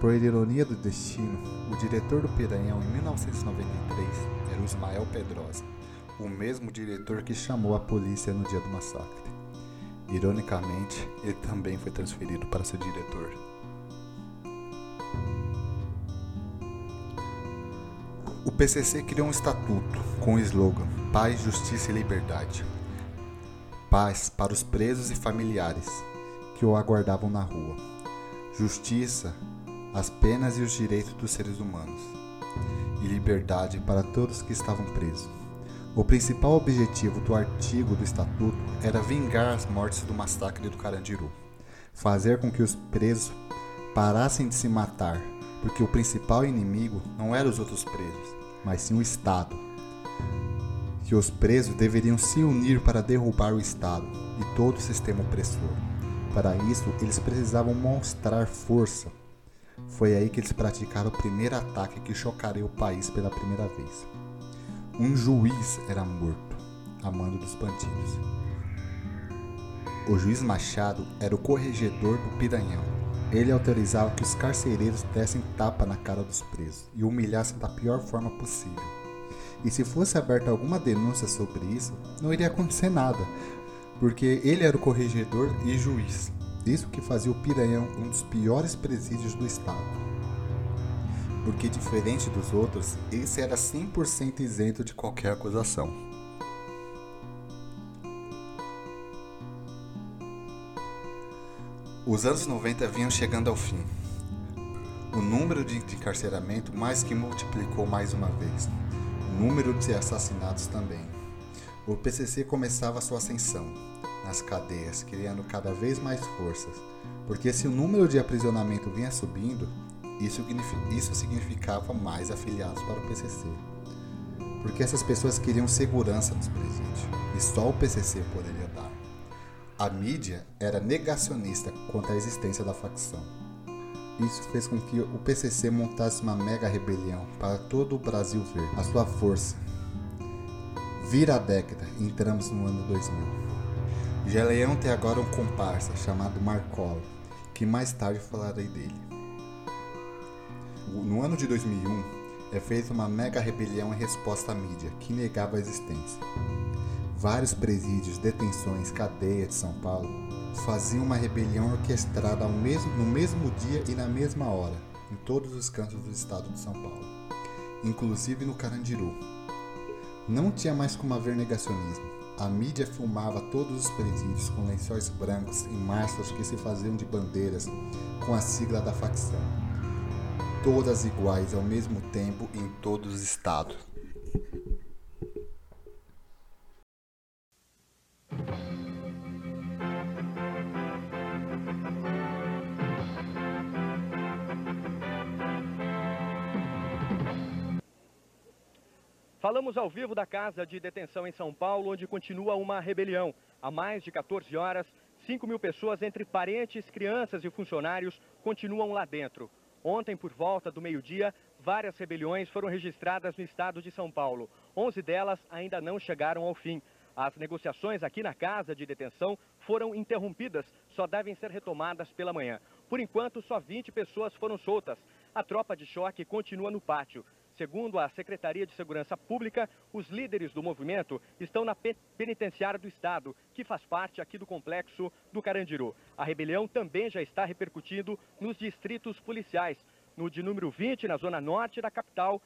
[SPEAKER 2] por ironia do destino, o diretor do Piranhão em 1993 era o Ismael Pedrosa, o mesmo diretor que chamou a polícia no dia do massacre. Ironicamente, ele também foi transferido para ser diretor. O PCC criou um estatuto com o slogan Paz, Justiça e Liberdade. Paz para os presos e familiares que o aguardavam na rua. Justiça as penas e os direitos dos seres humanos, e liberdade para todos que estavam presos. O principal objetivo do artigo do Estatuto era vingar as mortes do massacre do Carandiru, fazer com que os presos parassem de se matar, porque o principal inimigo não eram os outros presos, mas sim o Estado. Que os presos deveriam se unir para derrubar o Estado e todo o sistema opressor. Para isso, eles precisavam mostrar força. Foi aí que eles praticaram o primeiro ataque que chocaria o país pela primeira vez. Um juiz era morto, a mando dos bandidos. O juiz Machado era o corregedor do Piranhão. Ele autorizava que os carcereiros dessem tapa na cara dos presos e humilhassem da pior forma possível. E se fosse aberta alguma denúncia sobre isso, não iria acontecer nada, porque ele era o corregedor e juiz. Isso que fazia o Piranhão um dos piores presídios do estado. Porque, diferente dos outros, esse era 100% isento de qualquer acusação. Os anos 90 vinham chegando ao fim. O número de encarceramento mais que multiplicou mais uma vez. O número de assassinatos também. O PCC começava sua ascensão nas cadeias, criando cada vez mais forças, porque se o número de aprisionamento vinha subindo, isso, isso significava mais afiliados para o PCC. Porque essas pessoas queriam segurança nos presídios, e só o PCC poderia dar. A mídia era negacionista quanto à existência da facção. Isso fez com que o PCC montasse uma mega rebelião para todo o Brasil ver a sua força. Vira a década, entramos no ano 2000. Geleão tem agora um comparsa chamado Marcola, que mais tarde falarei dele. No ano de 2001, é feita uma mega rebelião em resposta à mídia, que negava a existência. Vários presídios, detenções, cadeias de São Paulo faziam uma rebelião orquestrada mesmo, no mesmo dia e na mesma hora, em todos os cantos do estado de São Paulo, inclusive no Carandiru. Não tinha mais como haver negacionismo a mídia filmava todos os presídios com lençóis brancos e mastros que se faziam de bandeiras com a sigla da facção. Todas iguais ao mesmo tempo em todos os estados.
[SPEAKER 16] Falamos ao vivo da casa de detenção em São Paulo, onde continua uma rebelião. Há mais de 14 horas, 5 mil pessoas, entre parentes, crianças e funcionários, continuam lá dentro. Ontem, por volta do meio-dia, várias rebeliões foram registradas no estado de São Paulo. 11 delas ainda não chegaram ao fim. As negociações aqui na casa de detenção foram interrompidas, só devem ser retomadas pela manhã. Por enquanto, só 20 pessoas foram soltas. A tropa de choque continua no pátio. Segundo a Secretaria de Segurança Pública, os líderes do movimento estão na penitenciária do Estado, que faz parte aqui do complexo do Carandiru. A rebelião também já está repercutindo nos distritos policiais. No de número 20, na zona norte da capital,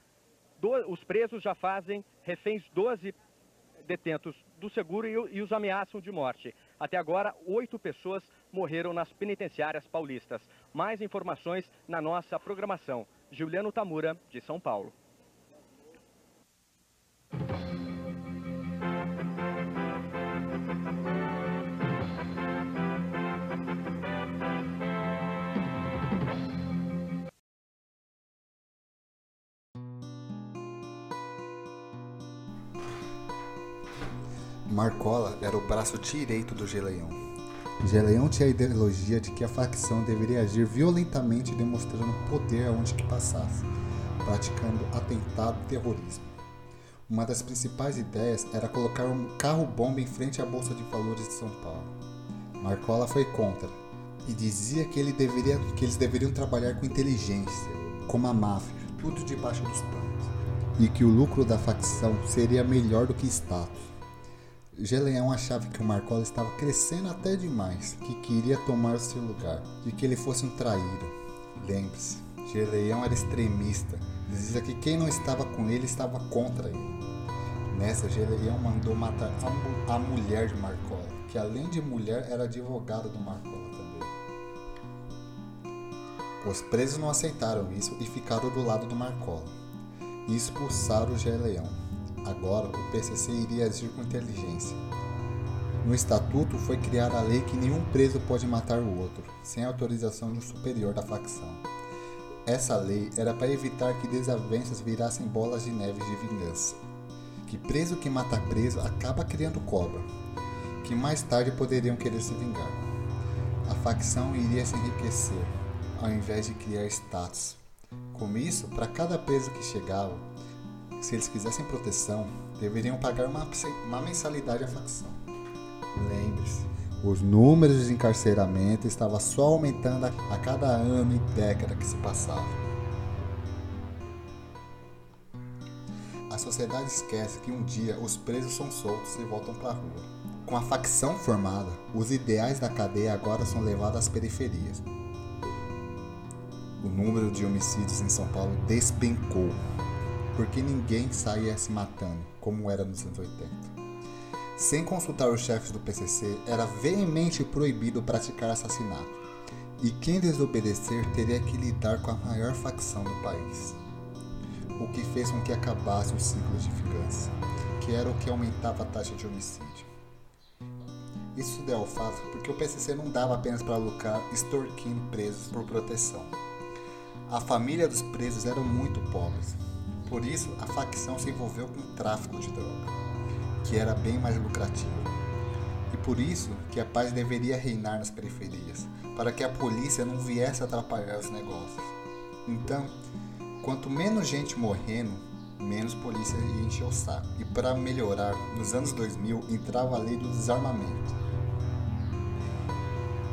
[SPEAKER 16] do, os presos já fazem reféns 12 detentos do seguro e, e os ameaçam de morte. Até agora, oito pessoas morreram nas penitenciárias paulistas. Mais informações na nossa programação. Juliano Tamura, de São Paulo.
[SPEAKER 2] Marcola era o braço direito do Geleão. Geleão a ideologia de que a facção deveria agir violentamente demonstrando poder aonde que passasse, praticando atentado e terrorismo. Uma das principais ideias era colocar um carro-bomba em frente à Bolsa de Valores de São Paulo. Marcola foi contra e dizia que, ele deveria, que eles deveriam trabalhar com inteligência, como a máfia, tudo debaixo dos panos, e que o lucro da facção seria melhor do que status. Geleão achava que o Marcola estava crescendo até demais, que queria tomar o seu lugar, e que ele fosse um traíra. Lembre-se, Geleão era extremista, dizia que quem não estava com ele estava contra ele. Nessa, Geleão mandou matar a, a mulher de Marcola, que além de mulher era advogada do Marcola também. Os presos não aceitaram isso e ficaram do lado do Marcola e expulsaram o Gé Leão. Agora o PCC iria agir com inteligência. No estatuto foi criada a lei que nenhum preso pode matar o outro, sem autorização de um superior da facção. Essa lei era para evitar que desavenças virassem bolas de neve de vingança. Que preso que mata preso acaba criando cobra, que mais tarde poderiam querer se vingar. A facção iria se enriquecer, ao invés de criar status. Com isso, para cada preso que chegava, se eles quisessem proteção, deveriam pagar uma, uma mensalidade à facção. Lembre-se, os números de encarceramento estavam só aumentando a cada ano e década que se passava. A sociedade esquece que um dia os presos são soltos e voltam para a rua. Com a facção formada, os ideais da cadeia agora são levados às periferias. O número de homicídios em São Paulo despencou, porque ninguém saía se matando, como era nos anos 80 sem consultar os chefes do PCC, era veemente proibido praticar assassinato, e quem desobedecer teria que lidar com a maior facção do país. O que fez com que acabasse o ciclo de vingança, que era o que aumentava a taxa de homicídio. Isso deu ao fato porque o PCC não dava apenas para lucrar extorquindo presos por proteção. A família dos presos eram muito pobres, por isso a facção se envolveu com o tráfico de droga que era bem mais lucrativo. E por isso que a paz deveria reinar nas periferias, para que a polícia não viesse atrapalhar os negócios. Então, quanto menos gente morrendo, menos polícia ia encher o saco. E para melhorar, nos anos 2000 entrava a lei do desarmamento.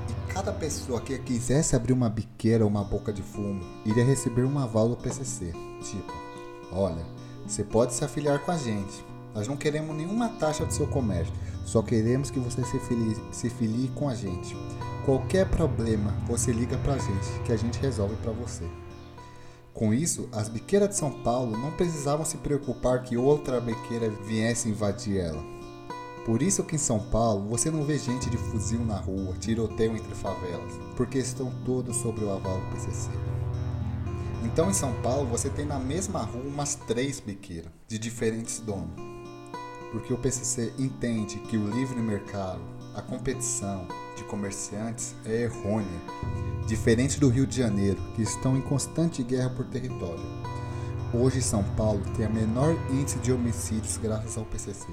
[SPEAKER 2] E cada pessoa que quisesse abrir uma biqueira ou uma boca de fumo iria receber um aval do PCC. Tipo, olha, você pode se afiliar com a gente, nós não queremos nenhuma taxa do seu comércio, só queremos que você se filie, se filie com a gente. Qualquer problema, você liga para a gente, que a gente resolve para você. Com isso, as biqueiras de São Paulo não precisavam se preocupar que outra biqueira viesse invadir ela. Por isso que em São Paulo você não vê gente de fuzil na rua, tiroteio entre favelas, porque estão todos sobre o aval do PCC. Então em São Paulo você tem na mesma rua umas três biqueiras, de diferentes donos porque o PCC entende que o livre mercado, a competição de comerciantes é errônea, diferente do Rio de Janeiro, que estão em constante guerra por território. Hoje São Paulo tem a menor índice de homicídios graças ao PCC.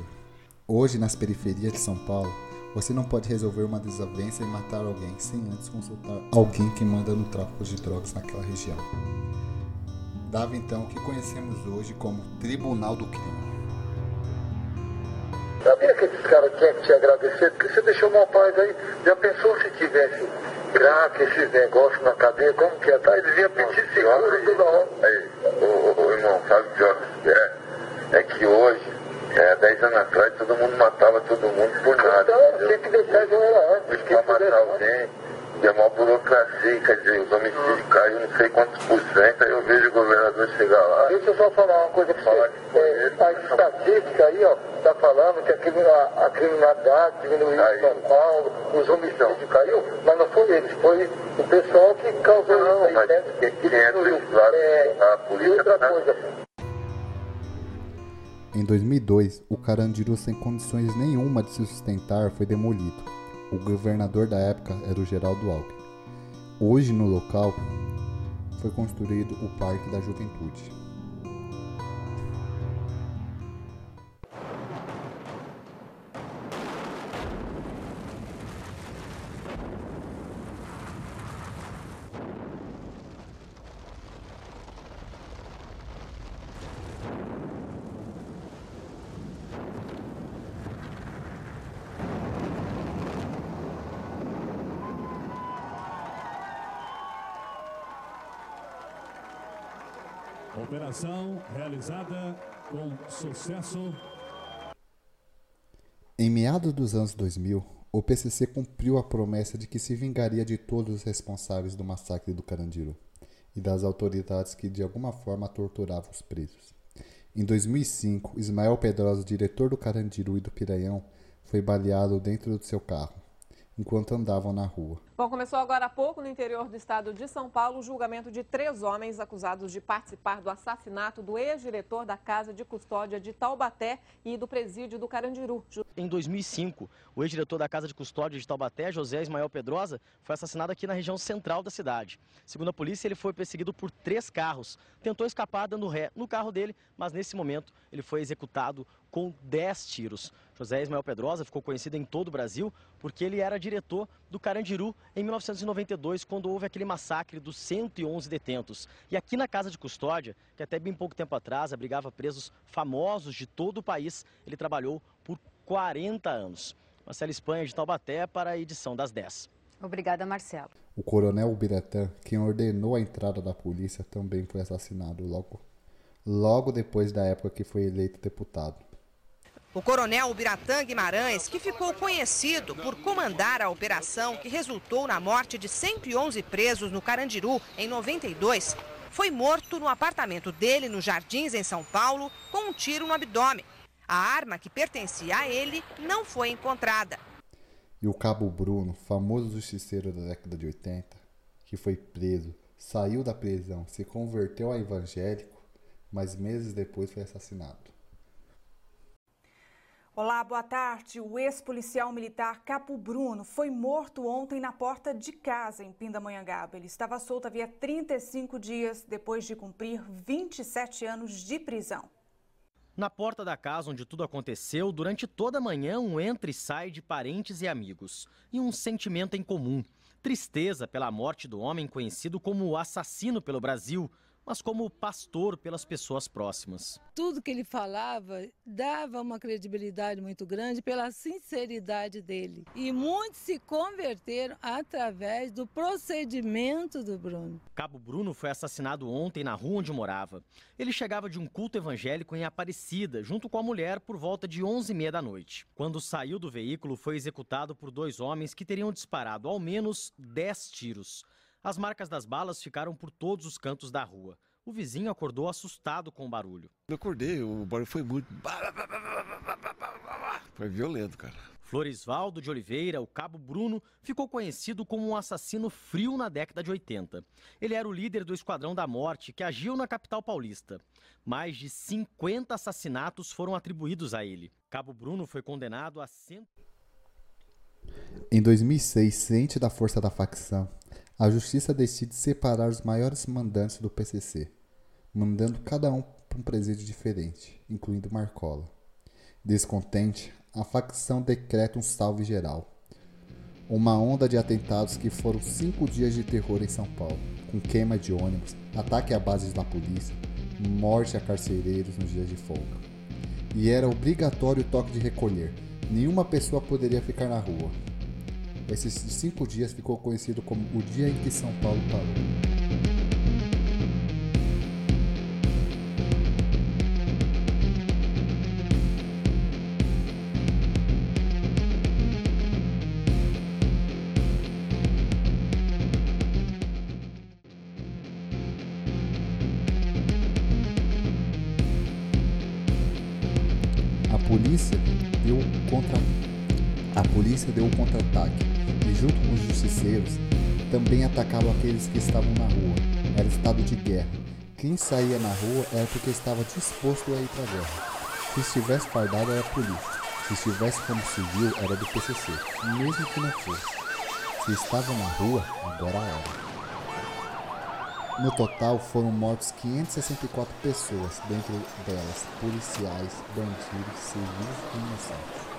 [SPEAKER 2] Hoje nas periferias de São Paulo, você não pode resolver uma desavença e matar alguém sem antes consultar alguém que manda no tráfico de drogas naquela região. Dava então o que conhecemos hoje como Tribunal do Crime.
[SPEAKER 17] Sabia que esses caras tinham que te agradecer? Porque você deixou uma paz aí. Já pensou se tivesse crack, esses negócios na cadeia? Como que ia estar? Eles iam pedir seguro toda hora.
[SPEAKER 18] Aí, ô, ô, irmão, sabe o pior é? É que hoje, é, 10 anos atrás, todo mundo matava todo mundo por nada.
[SPEAKER 17] Então, tem que deixar de era antes.
[SPEAKER 18] Pra matar alguém é uma burocracia, quer dizer, os homicídios ah. caem não sei quantos por cento, aí eu vejo o governador chegar lá.
[SPEAKER 17] Deixa eu só falar uma coisa pra você. É, a estatística aí, ó, tá falando que a, a criminalidade diminuiu em São Paulo, os homicídios então. caiu, mas não foi eles, foi o pessoal que causou não, isso aí, né? Que, que diminuiu. É, a polícia e outra tá coisa.
[SPEAKER 2] Em 2002, o Carandiru, sem condições nenhuma de se sustentar, foi demolido. O governador da época era o Geraldo Alckmin. Hoje, no local, foi construído o Parque da Juventude.
[SPEAKER 19] Operação realizada com sucesso.
[SPEAKER 2] Em meados dos anos 2000, o PCC cumpriu a promessa de que se vingaria de todos os responsáveis do massacre do Carandiru e das autoridades que de alguma forma torturavam os presos. Em 2005, Ismael Pedrosa, diretor do Carandiru e do Piranhão, foi baleado dentro do seu carro. Enquanto andavam na rua.
[SPEAKER 20] Bom, começou agora há pouco no interior do estado de São Paulo o julgamento de três homens acusados de participar do assassinato do ex-diretor da Casa de Custódia de Taubaté e do presídio do Carandiru.
[SPEAKER 21] Em 2005, o ex-diretor da Casa de Custódia de Taubaté, José Ismael Pedrosa, foi assassinado aqui na região central da cidade. Segundo a polícia, ele foi perseguido por três carros. Tentou escapar dando ré no carro dele, mas nesse momento ele foi executado com 10 tiros. José Ismael Pedrosa ficou conhecido em todo o Brasil porque ele era diretor do Carandiru em 1992, quando houve aquele massacre dos 111 detentos. E aqui na Casa de Custódia, que até bem pouco tempo atrás abrigava presos famosos de todo o país, ele trabalhou por 40 anos. Marcelo Espanha de Taubaté para a edição das 10.
[SPEAKER 22] Obrigada, Marcelo.
[SPEAKER 2] O coronel Biratã, quem ordenou a entrada da polícia, também foi assassinado logo, logo depois da época que foi eleito deputado.
[SPEAKER 23] O coronel Biratã Guimarães, que ficou conhecido por comandar a operação que resultou na morte de 111 presos no Carandiru em 92, foi morto no apartamento dele nos Jardins, em São Paulo, com um tiro no abdômen. A arma que pertencia a ele não foi encontrada.
[SPEAKER 2] E o cabo Bruno, famoso justiceiro da década de 80, que foi preso, saiu da prisão, se converteu a evangélico, mas meses depois foi assassinado.
[SPEAKER 24] Olá, boa tarde. O ex-policial militar Capo Bruno foi morto ontem na porta de casa em Pindamonhangaba. Ele estava solto havia 35 dias depois de cumprir 27 anos de prisão.
[SPEAKER 21] Na porta da casa onde tudo aconteceu, durante toda a manhã, um entra e sai de parentes e amigos. E um sentimento em comum: tristeza pela morte do homem conhecido como o assassino pelo Brasil, mas como pastor pelas pessoas próximas.
[SPEAKER 25] Tudo que ele falava dava uma credibilidade muito grande pela sinceridade dele. E muitos se converteram através do procedimento do Bruno.
[SPEAKER 21] Cabo Bruno foi assassinado ontem na rua onde morava. Ele chegava de um culto evangélico em Aparecida, junto com a mulher, por volta de 11h30 da noite. Quando saiu do veículo, foi executado por dois homens que teriam disparado ao menos 10 tiros. As marcas das balas ficaram por todos os cantos da rua. O vizinho acordou assustado com o barulho.
[SPEAKER 26] Eu acordei, o barulho foi muito. Foi violento, cara.
[SPEAKER 21] Florisvaldo de Oliveira, o cabo Bruno, ficou conhecido como um assassino frio na década de 80. Ele era o líder do Esquadrão da Morte, que agiu na capital paulista. Mais de 50 assassinatos foram atribuídos a ele. Cabo Bruno foi condenado a cento...
[SPEAKER 2] Em 2006, ciente da força da facção, a justiça decide separar os maiores mandantes do PCC, mandando cada um para um presídio diferente, incluindo Marcola. Descontente, a facção decreta um salve geral. Uma onda de atentados que foram cinco dias de terror em São Paulo, com queima de ônibus, ataque a bases da polícia, morte a carcereiros nos dias de folga. E era obrigatório o toque de recolher. Nenhuma pessoa poderia ficar na rua. Esses cinco dias ficou conhecido como o dia em que São Paulo parou. A polícia deu contra a polícia deu um contra-ataque junto com os justiceiros, também atacavam aqueles que estavam na rua. Era estado de guerra. Quem saía na rua era porque estava disposto a ir para a guerra. Se estivesse fardado, era polícia. Se estivesse como civil, era do PCC, mesmo que não fosse. Se estava na rua, agora era. No total, foram mortos 564 pessoas, dentre delas policiais, bandidos, civis e inocentes.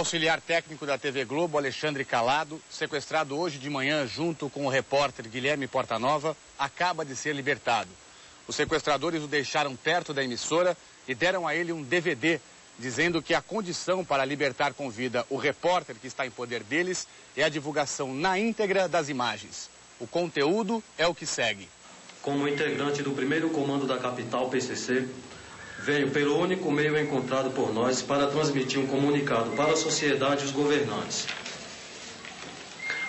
[SPEAKER 27] Auxiliar técnico da TV Globo, Alexandre Calado, sequestrado hoje de manhã junto com o repórter Guilherme Portanova, acaba de ser libertado. Os sequestradores o deixaram perto da emissora e deram a ele um DVD dizendo que a condição para libertar com vida o repórter que está em poder deles é a divulgação na íntegra das imagens. O conteúdo é o que segue.
[SPEAKER 28] Como integrante do primeiro comando da capital PCC, venho pelo único meio encontrado por nós para transmitir um comunicado para a sociedade e os governantes.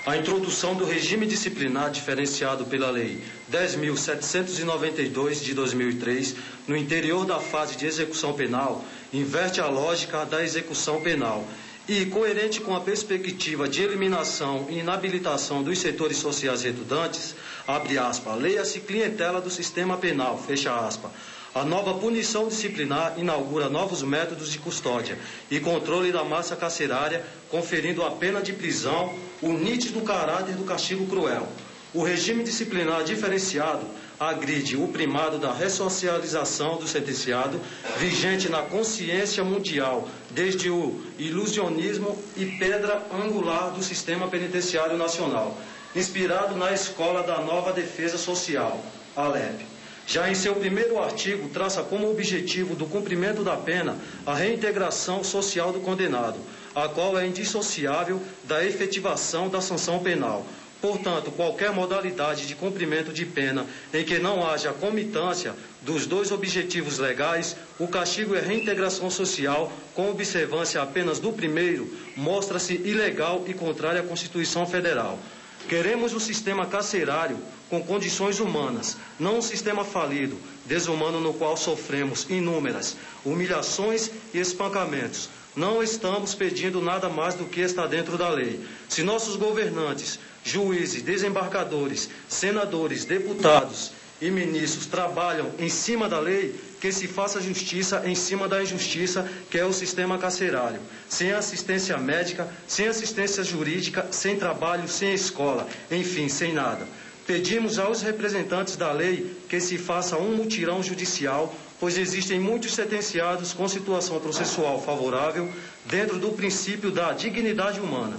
[SPEAKER 28] A introdução do regime disciplinar diferenciado pela Lei 10.792 de 2003 no interior da fase de execução penal inverte a lógica da execução penal e, coerente com a perspectiva de eliminação e inabilitação dos setores sociais redundantes, abre aspas, leia-se clientela do sistema penal, fecha aspas. A nova punição disciplinar inaugura novos métodos de custódia e controle da massa carcerária, conferindo a pena de prisão o nítido caráter do castigo cruel. O regime disciplinar diferenciado agride o primado da ressocialização do sentenciado, vigente na consciência mundial desde o ilusionismo e pedra angular do sistema penitenciário nacional, inspirado na escola da nova defesa social, ALEP. Já em seu primeiro artigo, traça como objetivo do cumprimento da pena a reintegração social do condenado, a qual é indissociável da efetivação da sanção penal, Portanto, qualquer modalidade de cumprimento de pena em que não haja comitância dos dois objetivos legais, o castigo é reintegração social, com observância apenas do primeiro, mostra-se ilegal e contrário à Constituição Federal. Queremos um sistema carcerário com condições humanas, não um sistema falido, desumano no qual sofremos inúmeras humilhações e espancamentos. Não estamos pedindo nada mais do que está dentro da lei. Se nossos governantes juízes, desembargadores, senadores, deputados e ministros trabalham em cima da lei, que se faça justiça em cima da injustiça, que é o sistema carcerário. Sem assistência médica, sem assistência jurídica, sem trabalho, sem escola, enfim, sem nada. Pedimos aos representantes da lei que se faça um mutirão judicial, pois existem muitos sentenciados com situação processual favorável dentro do princípio da dignidade humana.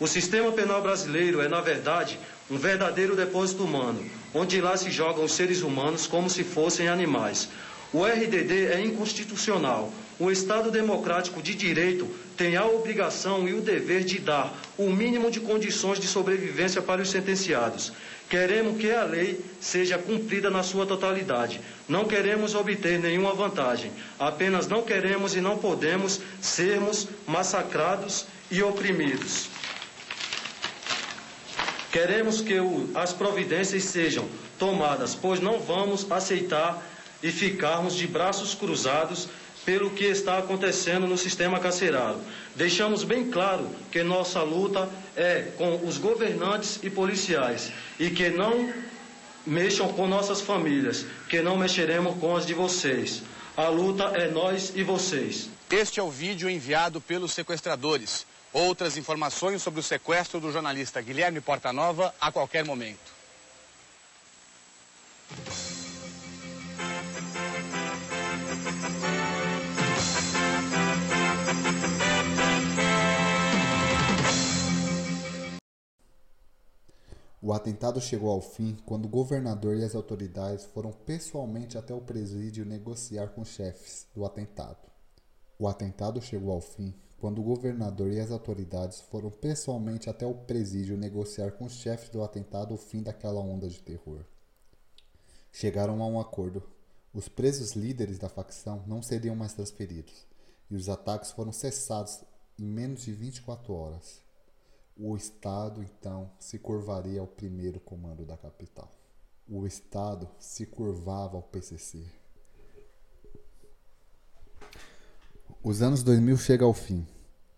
[SPEAKER 28] O sistema penal brasileiro é, na verdade, um verdadeiro depósito humano, onde lá se jogam os seres humanos como se fossem animais. O RDD é inconstitucional. O Estado democrático de direito tem a obrigação e o dever de dar o mínimo de condições de sobrevivência para os sentenciados. Queremos que a lei seja cumprida na sua totalidade. Não queremos obter nenhuma vantagem. Apenas não queremos e não podemos sermos massacrados e oprimidos. Queremos que o, as providências sejam tomadas, pois não vamos aceitar e ficarmos de braços cruzados pelo que está acontecendo no sistema carcerário. Deixamos bem claro que nossa luta é com os governantes e policiais e que não mexam com nossas famílias, que não mexeremos com as de vocês. A luta é nós e vocês.
[SPEAKER 27] Este é o vídeo enviado pelos sequestradores. Outras informações sobre o sequestro do jornalista Guilherme Portanova a qualquer momento.
[SPEAKER 2] O atentado chegou ao fim quando o governador e as autoridades foram pessoalmente até o presídio negociar com os chefes do atentado. O atentado chegou ao fim quando o governador e as autoridades foram pessoalmente até o presídio negociar com os chefes do atentado o fim daquela onda de terror. Chegaram a um acordo. Os presos líderes da facção não seriam mais transferidos, e os ataques foram cessados em menos de 24 horas. O Estado, então, se curvaria ao primeiro comando da capital. O Estado se curvava ao PCC. Os anos 2000 chegam ao fim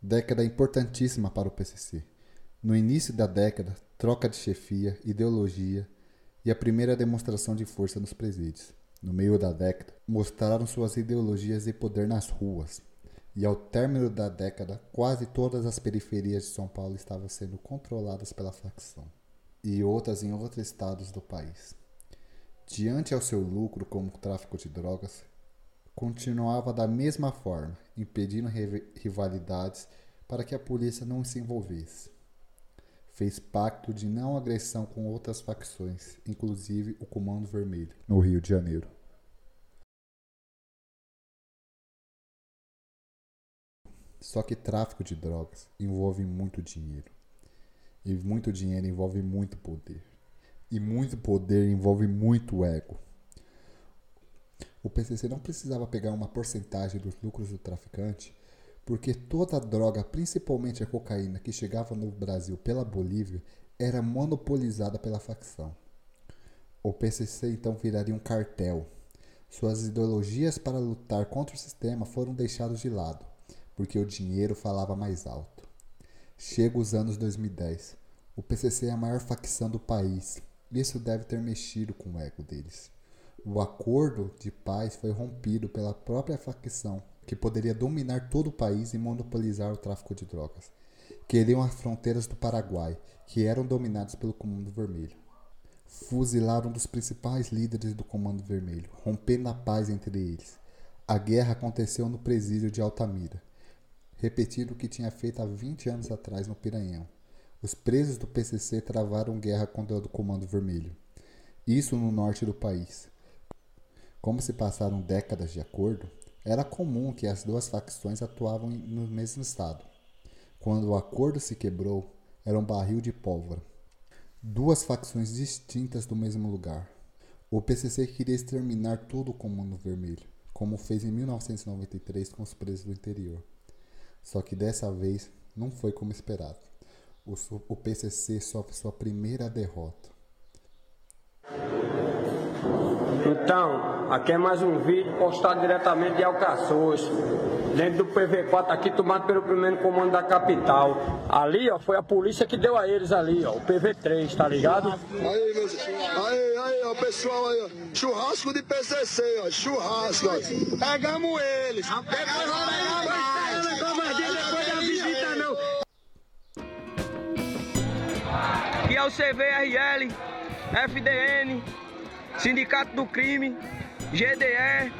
[SPEAKER 2] década importantíssima para o PCC. No início da década, troca de chefia, ideologia e a primeira demonstração de força nos presídios. No meio da década, mostraram suas ideologias e poder nas ruas. E ao término da década, quase todas as periferias de São Paulo estavam sendo controladas pela facção, e outras em outros estados do país. Diante ao seu lucro como tráfico de drogas, continuava da mesma forma, impedindo rivalidades, para que a polícia não se envolvesse. Fez pacto de não agressão com outras facções, inclusive o Comando Vermelho, no Rio de Janeiro. Só que tráfico de drogas envolve muito dinheiro. E muito dinheiro envolve muito poder. E muito poder envolve muito ego. O PCC não precisava pegar uma porcentagem dos lucros do traficante, porque toda a droga, principalmente a cocaína, que chegava no Brasil pela Bolívia, era monopolizada pela facção. O PCC então viraria um cartel. Suas ideologias para lutar contra o sistema foram deixadas de lado, porque o dinheiro falava mais alto. Chega os anos 2010. O PCC é a maior facção do país. Isso deve ter mexido com o ego deles. O acordo de paz foi rompido pela própria facção, que poderia dominar todo o país e monopolizar o tráfico de drogas. Queriam as fronteiras do Paraguai, que eram dominadas pelo Comando Vermelho. Fuzilaram um dos principais líderes do Comando Vermelho, rompendo a paz entre eles. A guerra aconteceu no presídio de Altamira, repetindo o que tinha feito há 20 anos atrás no Piranhão. Os presos do PCC travaram guerra contra o Comando Vermelho. Isso no norte do país. Como se passaram décadas de acordo, era comum que as duas facções atuavam no mesmo estado. Quando o acordo se quebrou, era um barril de pólvora. Duas facções distintas do mesmo lugar. O PCC queria exterminar todo o Comando Vermelho, como fez em 1993 com os presos do interior. Só que dessa vez não foi como esperado. O, PCC sofre sua primeira derrota.
[SPEAKER 29] Então, aqui é mais um vídeo postado diretamente de Alcaçuz, dentro do PV4 aqui, tomado pelo primeiro comando da capital. Ali, ó, foi a polícia que deu a eles ali, ó, o PV3, tá ligado?
[SPEAKER 30] Aí, meus... aí, aí, ó, pessoal aí, ó, churrasco de PCC, ó, churrasco, ó. Pegamos eles. Depois vamos
[SPEAKER 29] O CVRL, FDN, Sindicato do Crime, GDE,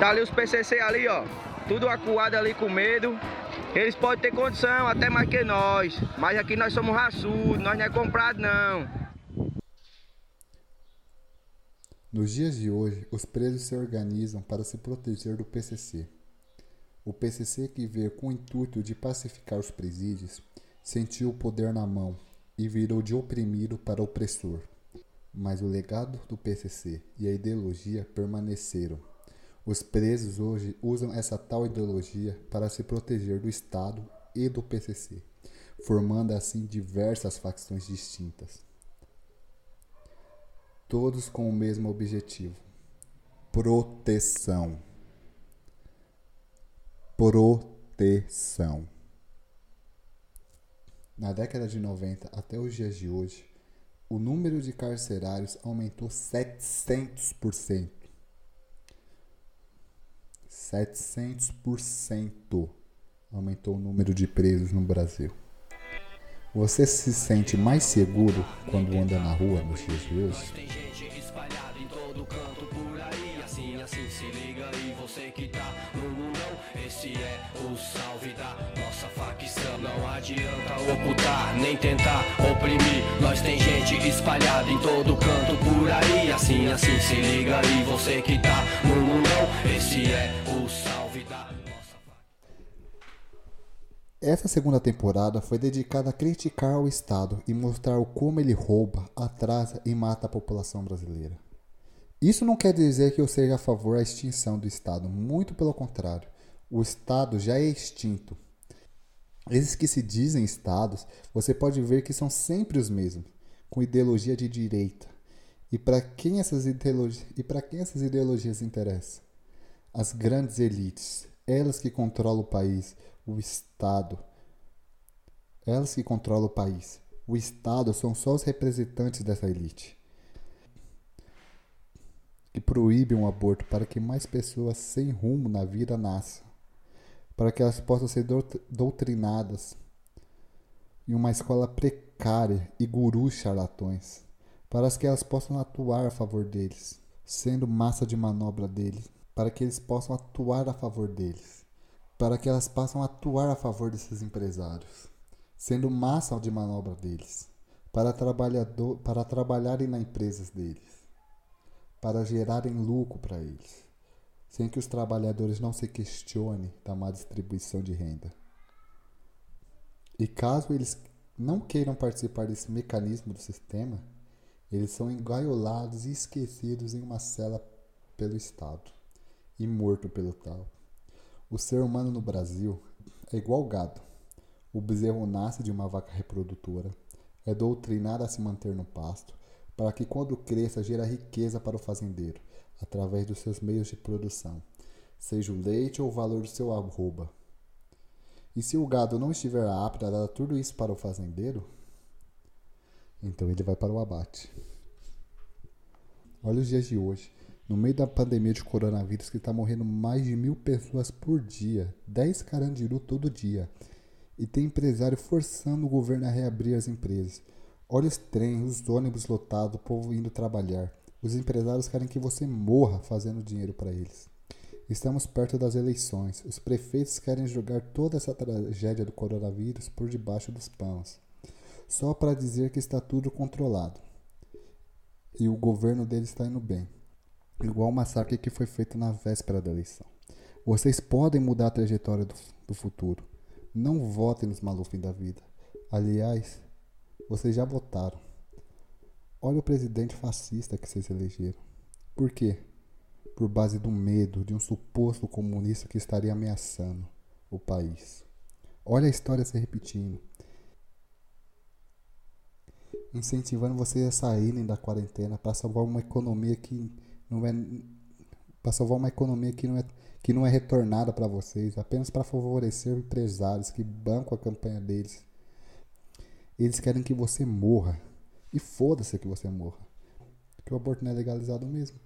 [SPEAKER 29] tá ali os PCC ali, ó, tudo acuado ali com medo. Eles podem ter condição, até mais que nós, mas aqui nós somos raçudos, nós não é comprado não.
[SPEAKER 2] Nos dias de hoje, os presos se organizam para se proteger do PCC. O PCC, que veio com o intuito de pacificar os presídios, sentiu o poder na mão e virou de oprimido para opressor mas o legado do PCC e a ideologia permaneceram. Os presos hoje usam essa tal ideologia para se proteger do Estado e do PCC, formando assim diversas facções distintas. Todos com o mesmo objetivo: proteção. Proteção. Na década de 90 até os dias de hoje, o número de carcerários aumentou 700%. 700% aumentou o número de presos no Brasil. Você se sente mais seguro quando anda na rua nos dias de hoje?
[SPEAKER 31] Tem gente espalhada em todo canto por aí, assim, assim, se liga aí, você que tá esse é o salve da nossa facção. Não adianta ocultar, nem tentar oprimir, nós tem gente espalhada em todo canto por aí, assim, assim, se liga aí, você que tá no mundão, esse é o salve da
[SPEAKER 2] essa segunda temporada foi dedicada a criticar o Estado e mostrar como ele rouba, atrasa e mata a população brasileira. Isso não quer dizer que eu seja a favor da extinção do Estado, muito pelo contrário. O Estado já é extinto. Esses que se dizem Estados, você pode ver que são sempre os mesmos, com ideologia de direita. E para quem, essas ideologias, quem essas ideologias interessam? As grandes elites, elas que controlam o país, o Estado. Elas que controlam o país. O Estado são só os representantes dessa elite. Que proíbem o aborto para que mais pessoas sem rumo na vida nasçam. Para que elas possam ser doutrinadas em uma escola precária e gurus charlatões. Para que elas possam atuar a favor deles, sendo massa de manobra deles. Para que eles possam atuar a favor deles para que elas possam atuar a favor desses empresários, sendo massa de manobra deles, para, trabalhador, para trabalharem nas empresas deles, para gerarem lucro para eles, sem que os trabalhadores não se questionem da má distribuição de renda. E caso eles não queiram participar desse mecanismo do sistema, eles são engaiolados e esquecidos em uma cela pelo Estado e morto pelo tal. O ser humano no Brasil é igual gado. O bezerro nasce de uma vaca reprodutora, é doutrinado a se manter no pasto, para que quando cresça gera riqueza para o fazendeiro, através dos seus meios de produção, seja o leite ou o valor do seu arroba. E se o gado não estiver apto a dar tudo isso para o fazendeiro, então ele vai para o abate. Olha os dias de hoje. No meio da pandemia de coronavírus, que está morrendo mais de mil pessoas por dia, 10 carandiru todo dia. E tem empresário forçando o governo a reabrir as empresas. Olha os trens, os ônibus lotados, o povo indo trabalhar. Os empresários querem que você morra fazendo dinheiro para eles. Estamos perto das eleições. Os prefeitos querem jogar toda essa tragédia do coronavírus por debaixo dos panos, só para dizer que está tudo controlado. E o governo deles está indo bem igual o massacre que foi feito na véspera da eleição. Vocês podem mudar a trajetória do, do futuro. Não votem nos malufim da vida. Aliás, vocês já votaram. Olha o presidente fascista que vocês elegeram. Por quê? Por base do medo de um suposto comunista que estaria ameaçando o país. Olha a história se repetindo. Incentivando vocês a saírem da quarentena para salvar uma economia que não é para salvar uma economia que não é que não é retornada para vocês, apenas para favorecer empresários que bancam a campanha deles. Eles querem que você morra. E foda-se que você morra. Porque o aborto não é legalizado mesmo.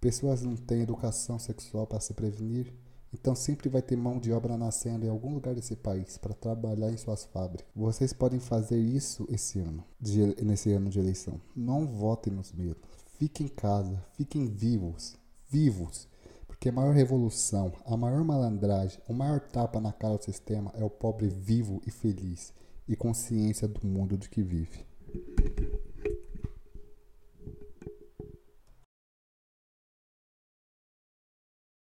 [SPEAKER 2] Pessoas não têm educação sexual para se prevenir. Então sempre vai ter mão de obra nascendo em algum lugar desse país para trabalhar em suas fábricas. Vocês podem fazer isso esse ano, de, nesse ano de eleição. Não votem nos medos. Fiquem em casa, fiquem vivos, vivos. Porque a maior revolução, a maior malandragem, o maior tapa na cara do sistema é o pobre vivo e feliz e consciência do mundo de que vive. Thank you.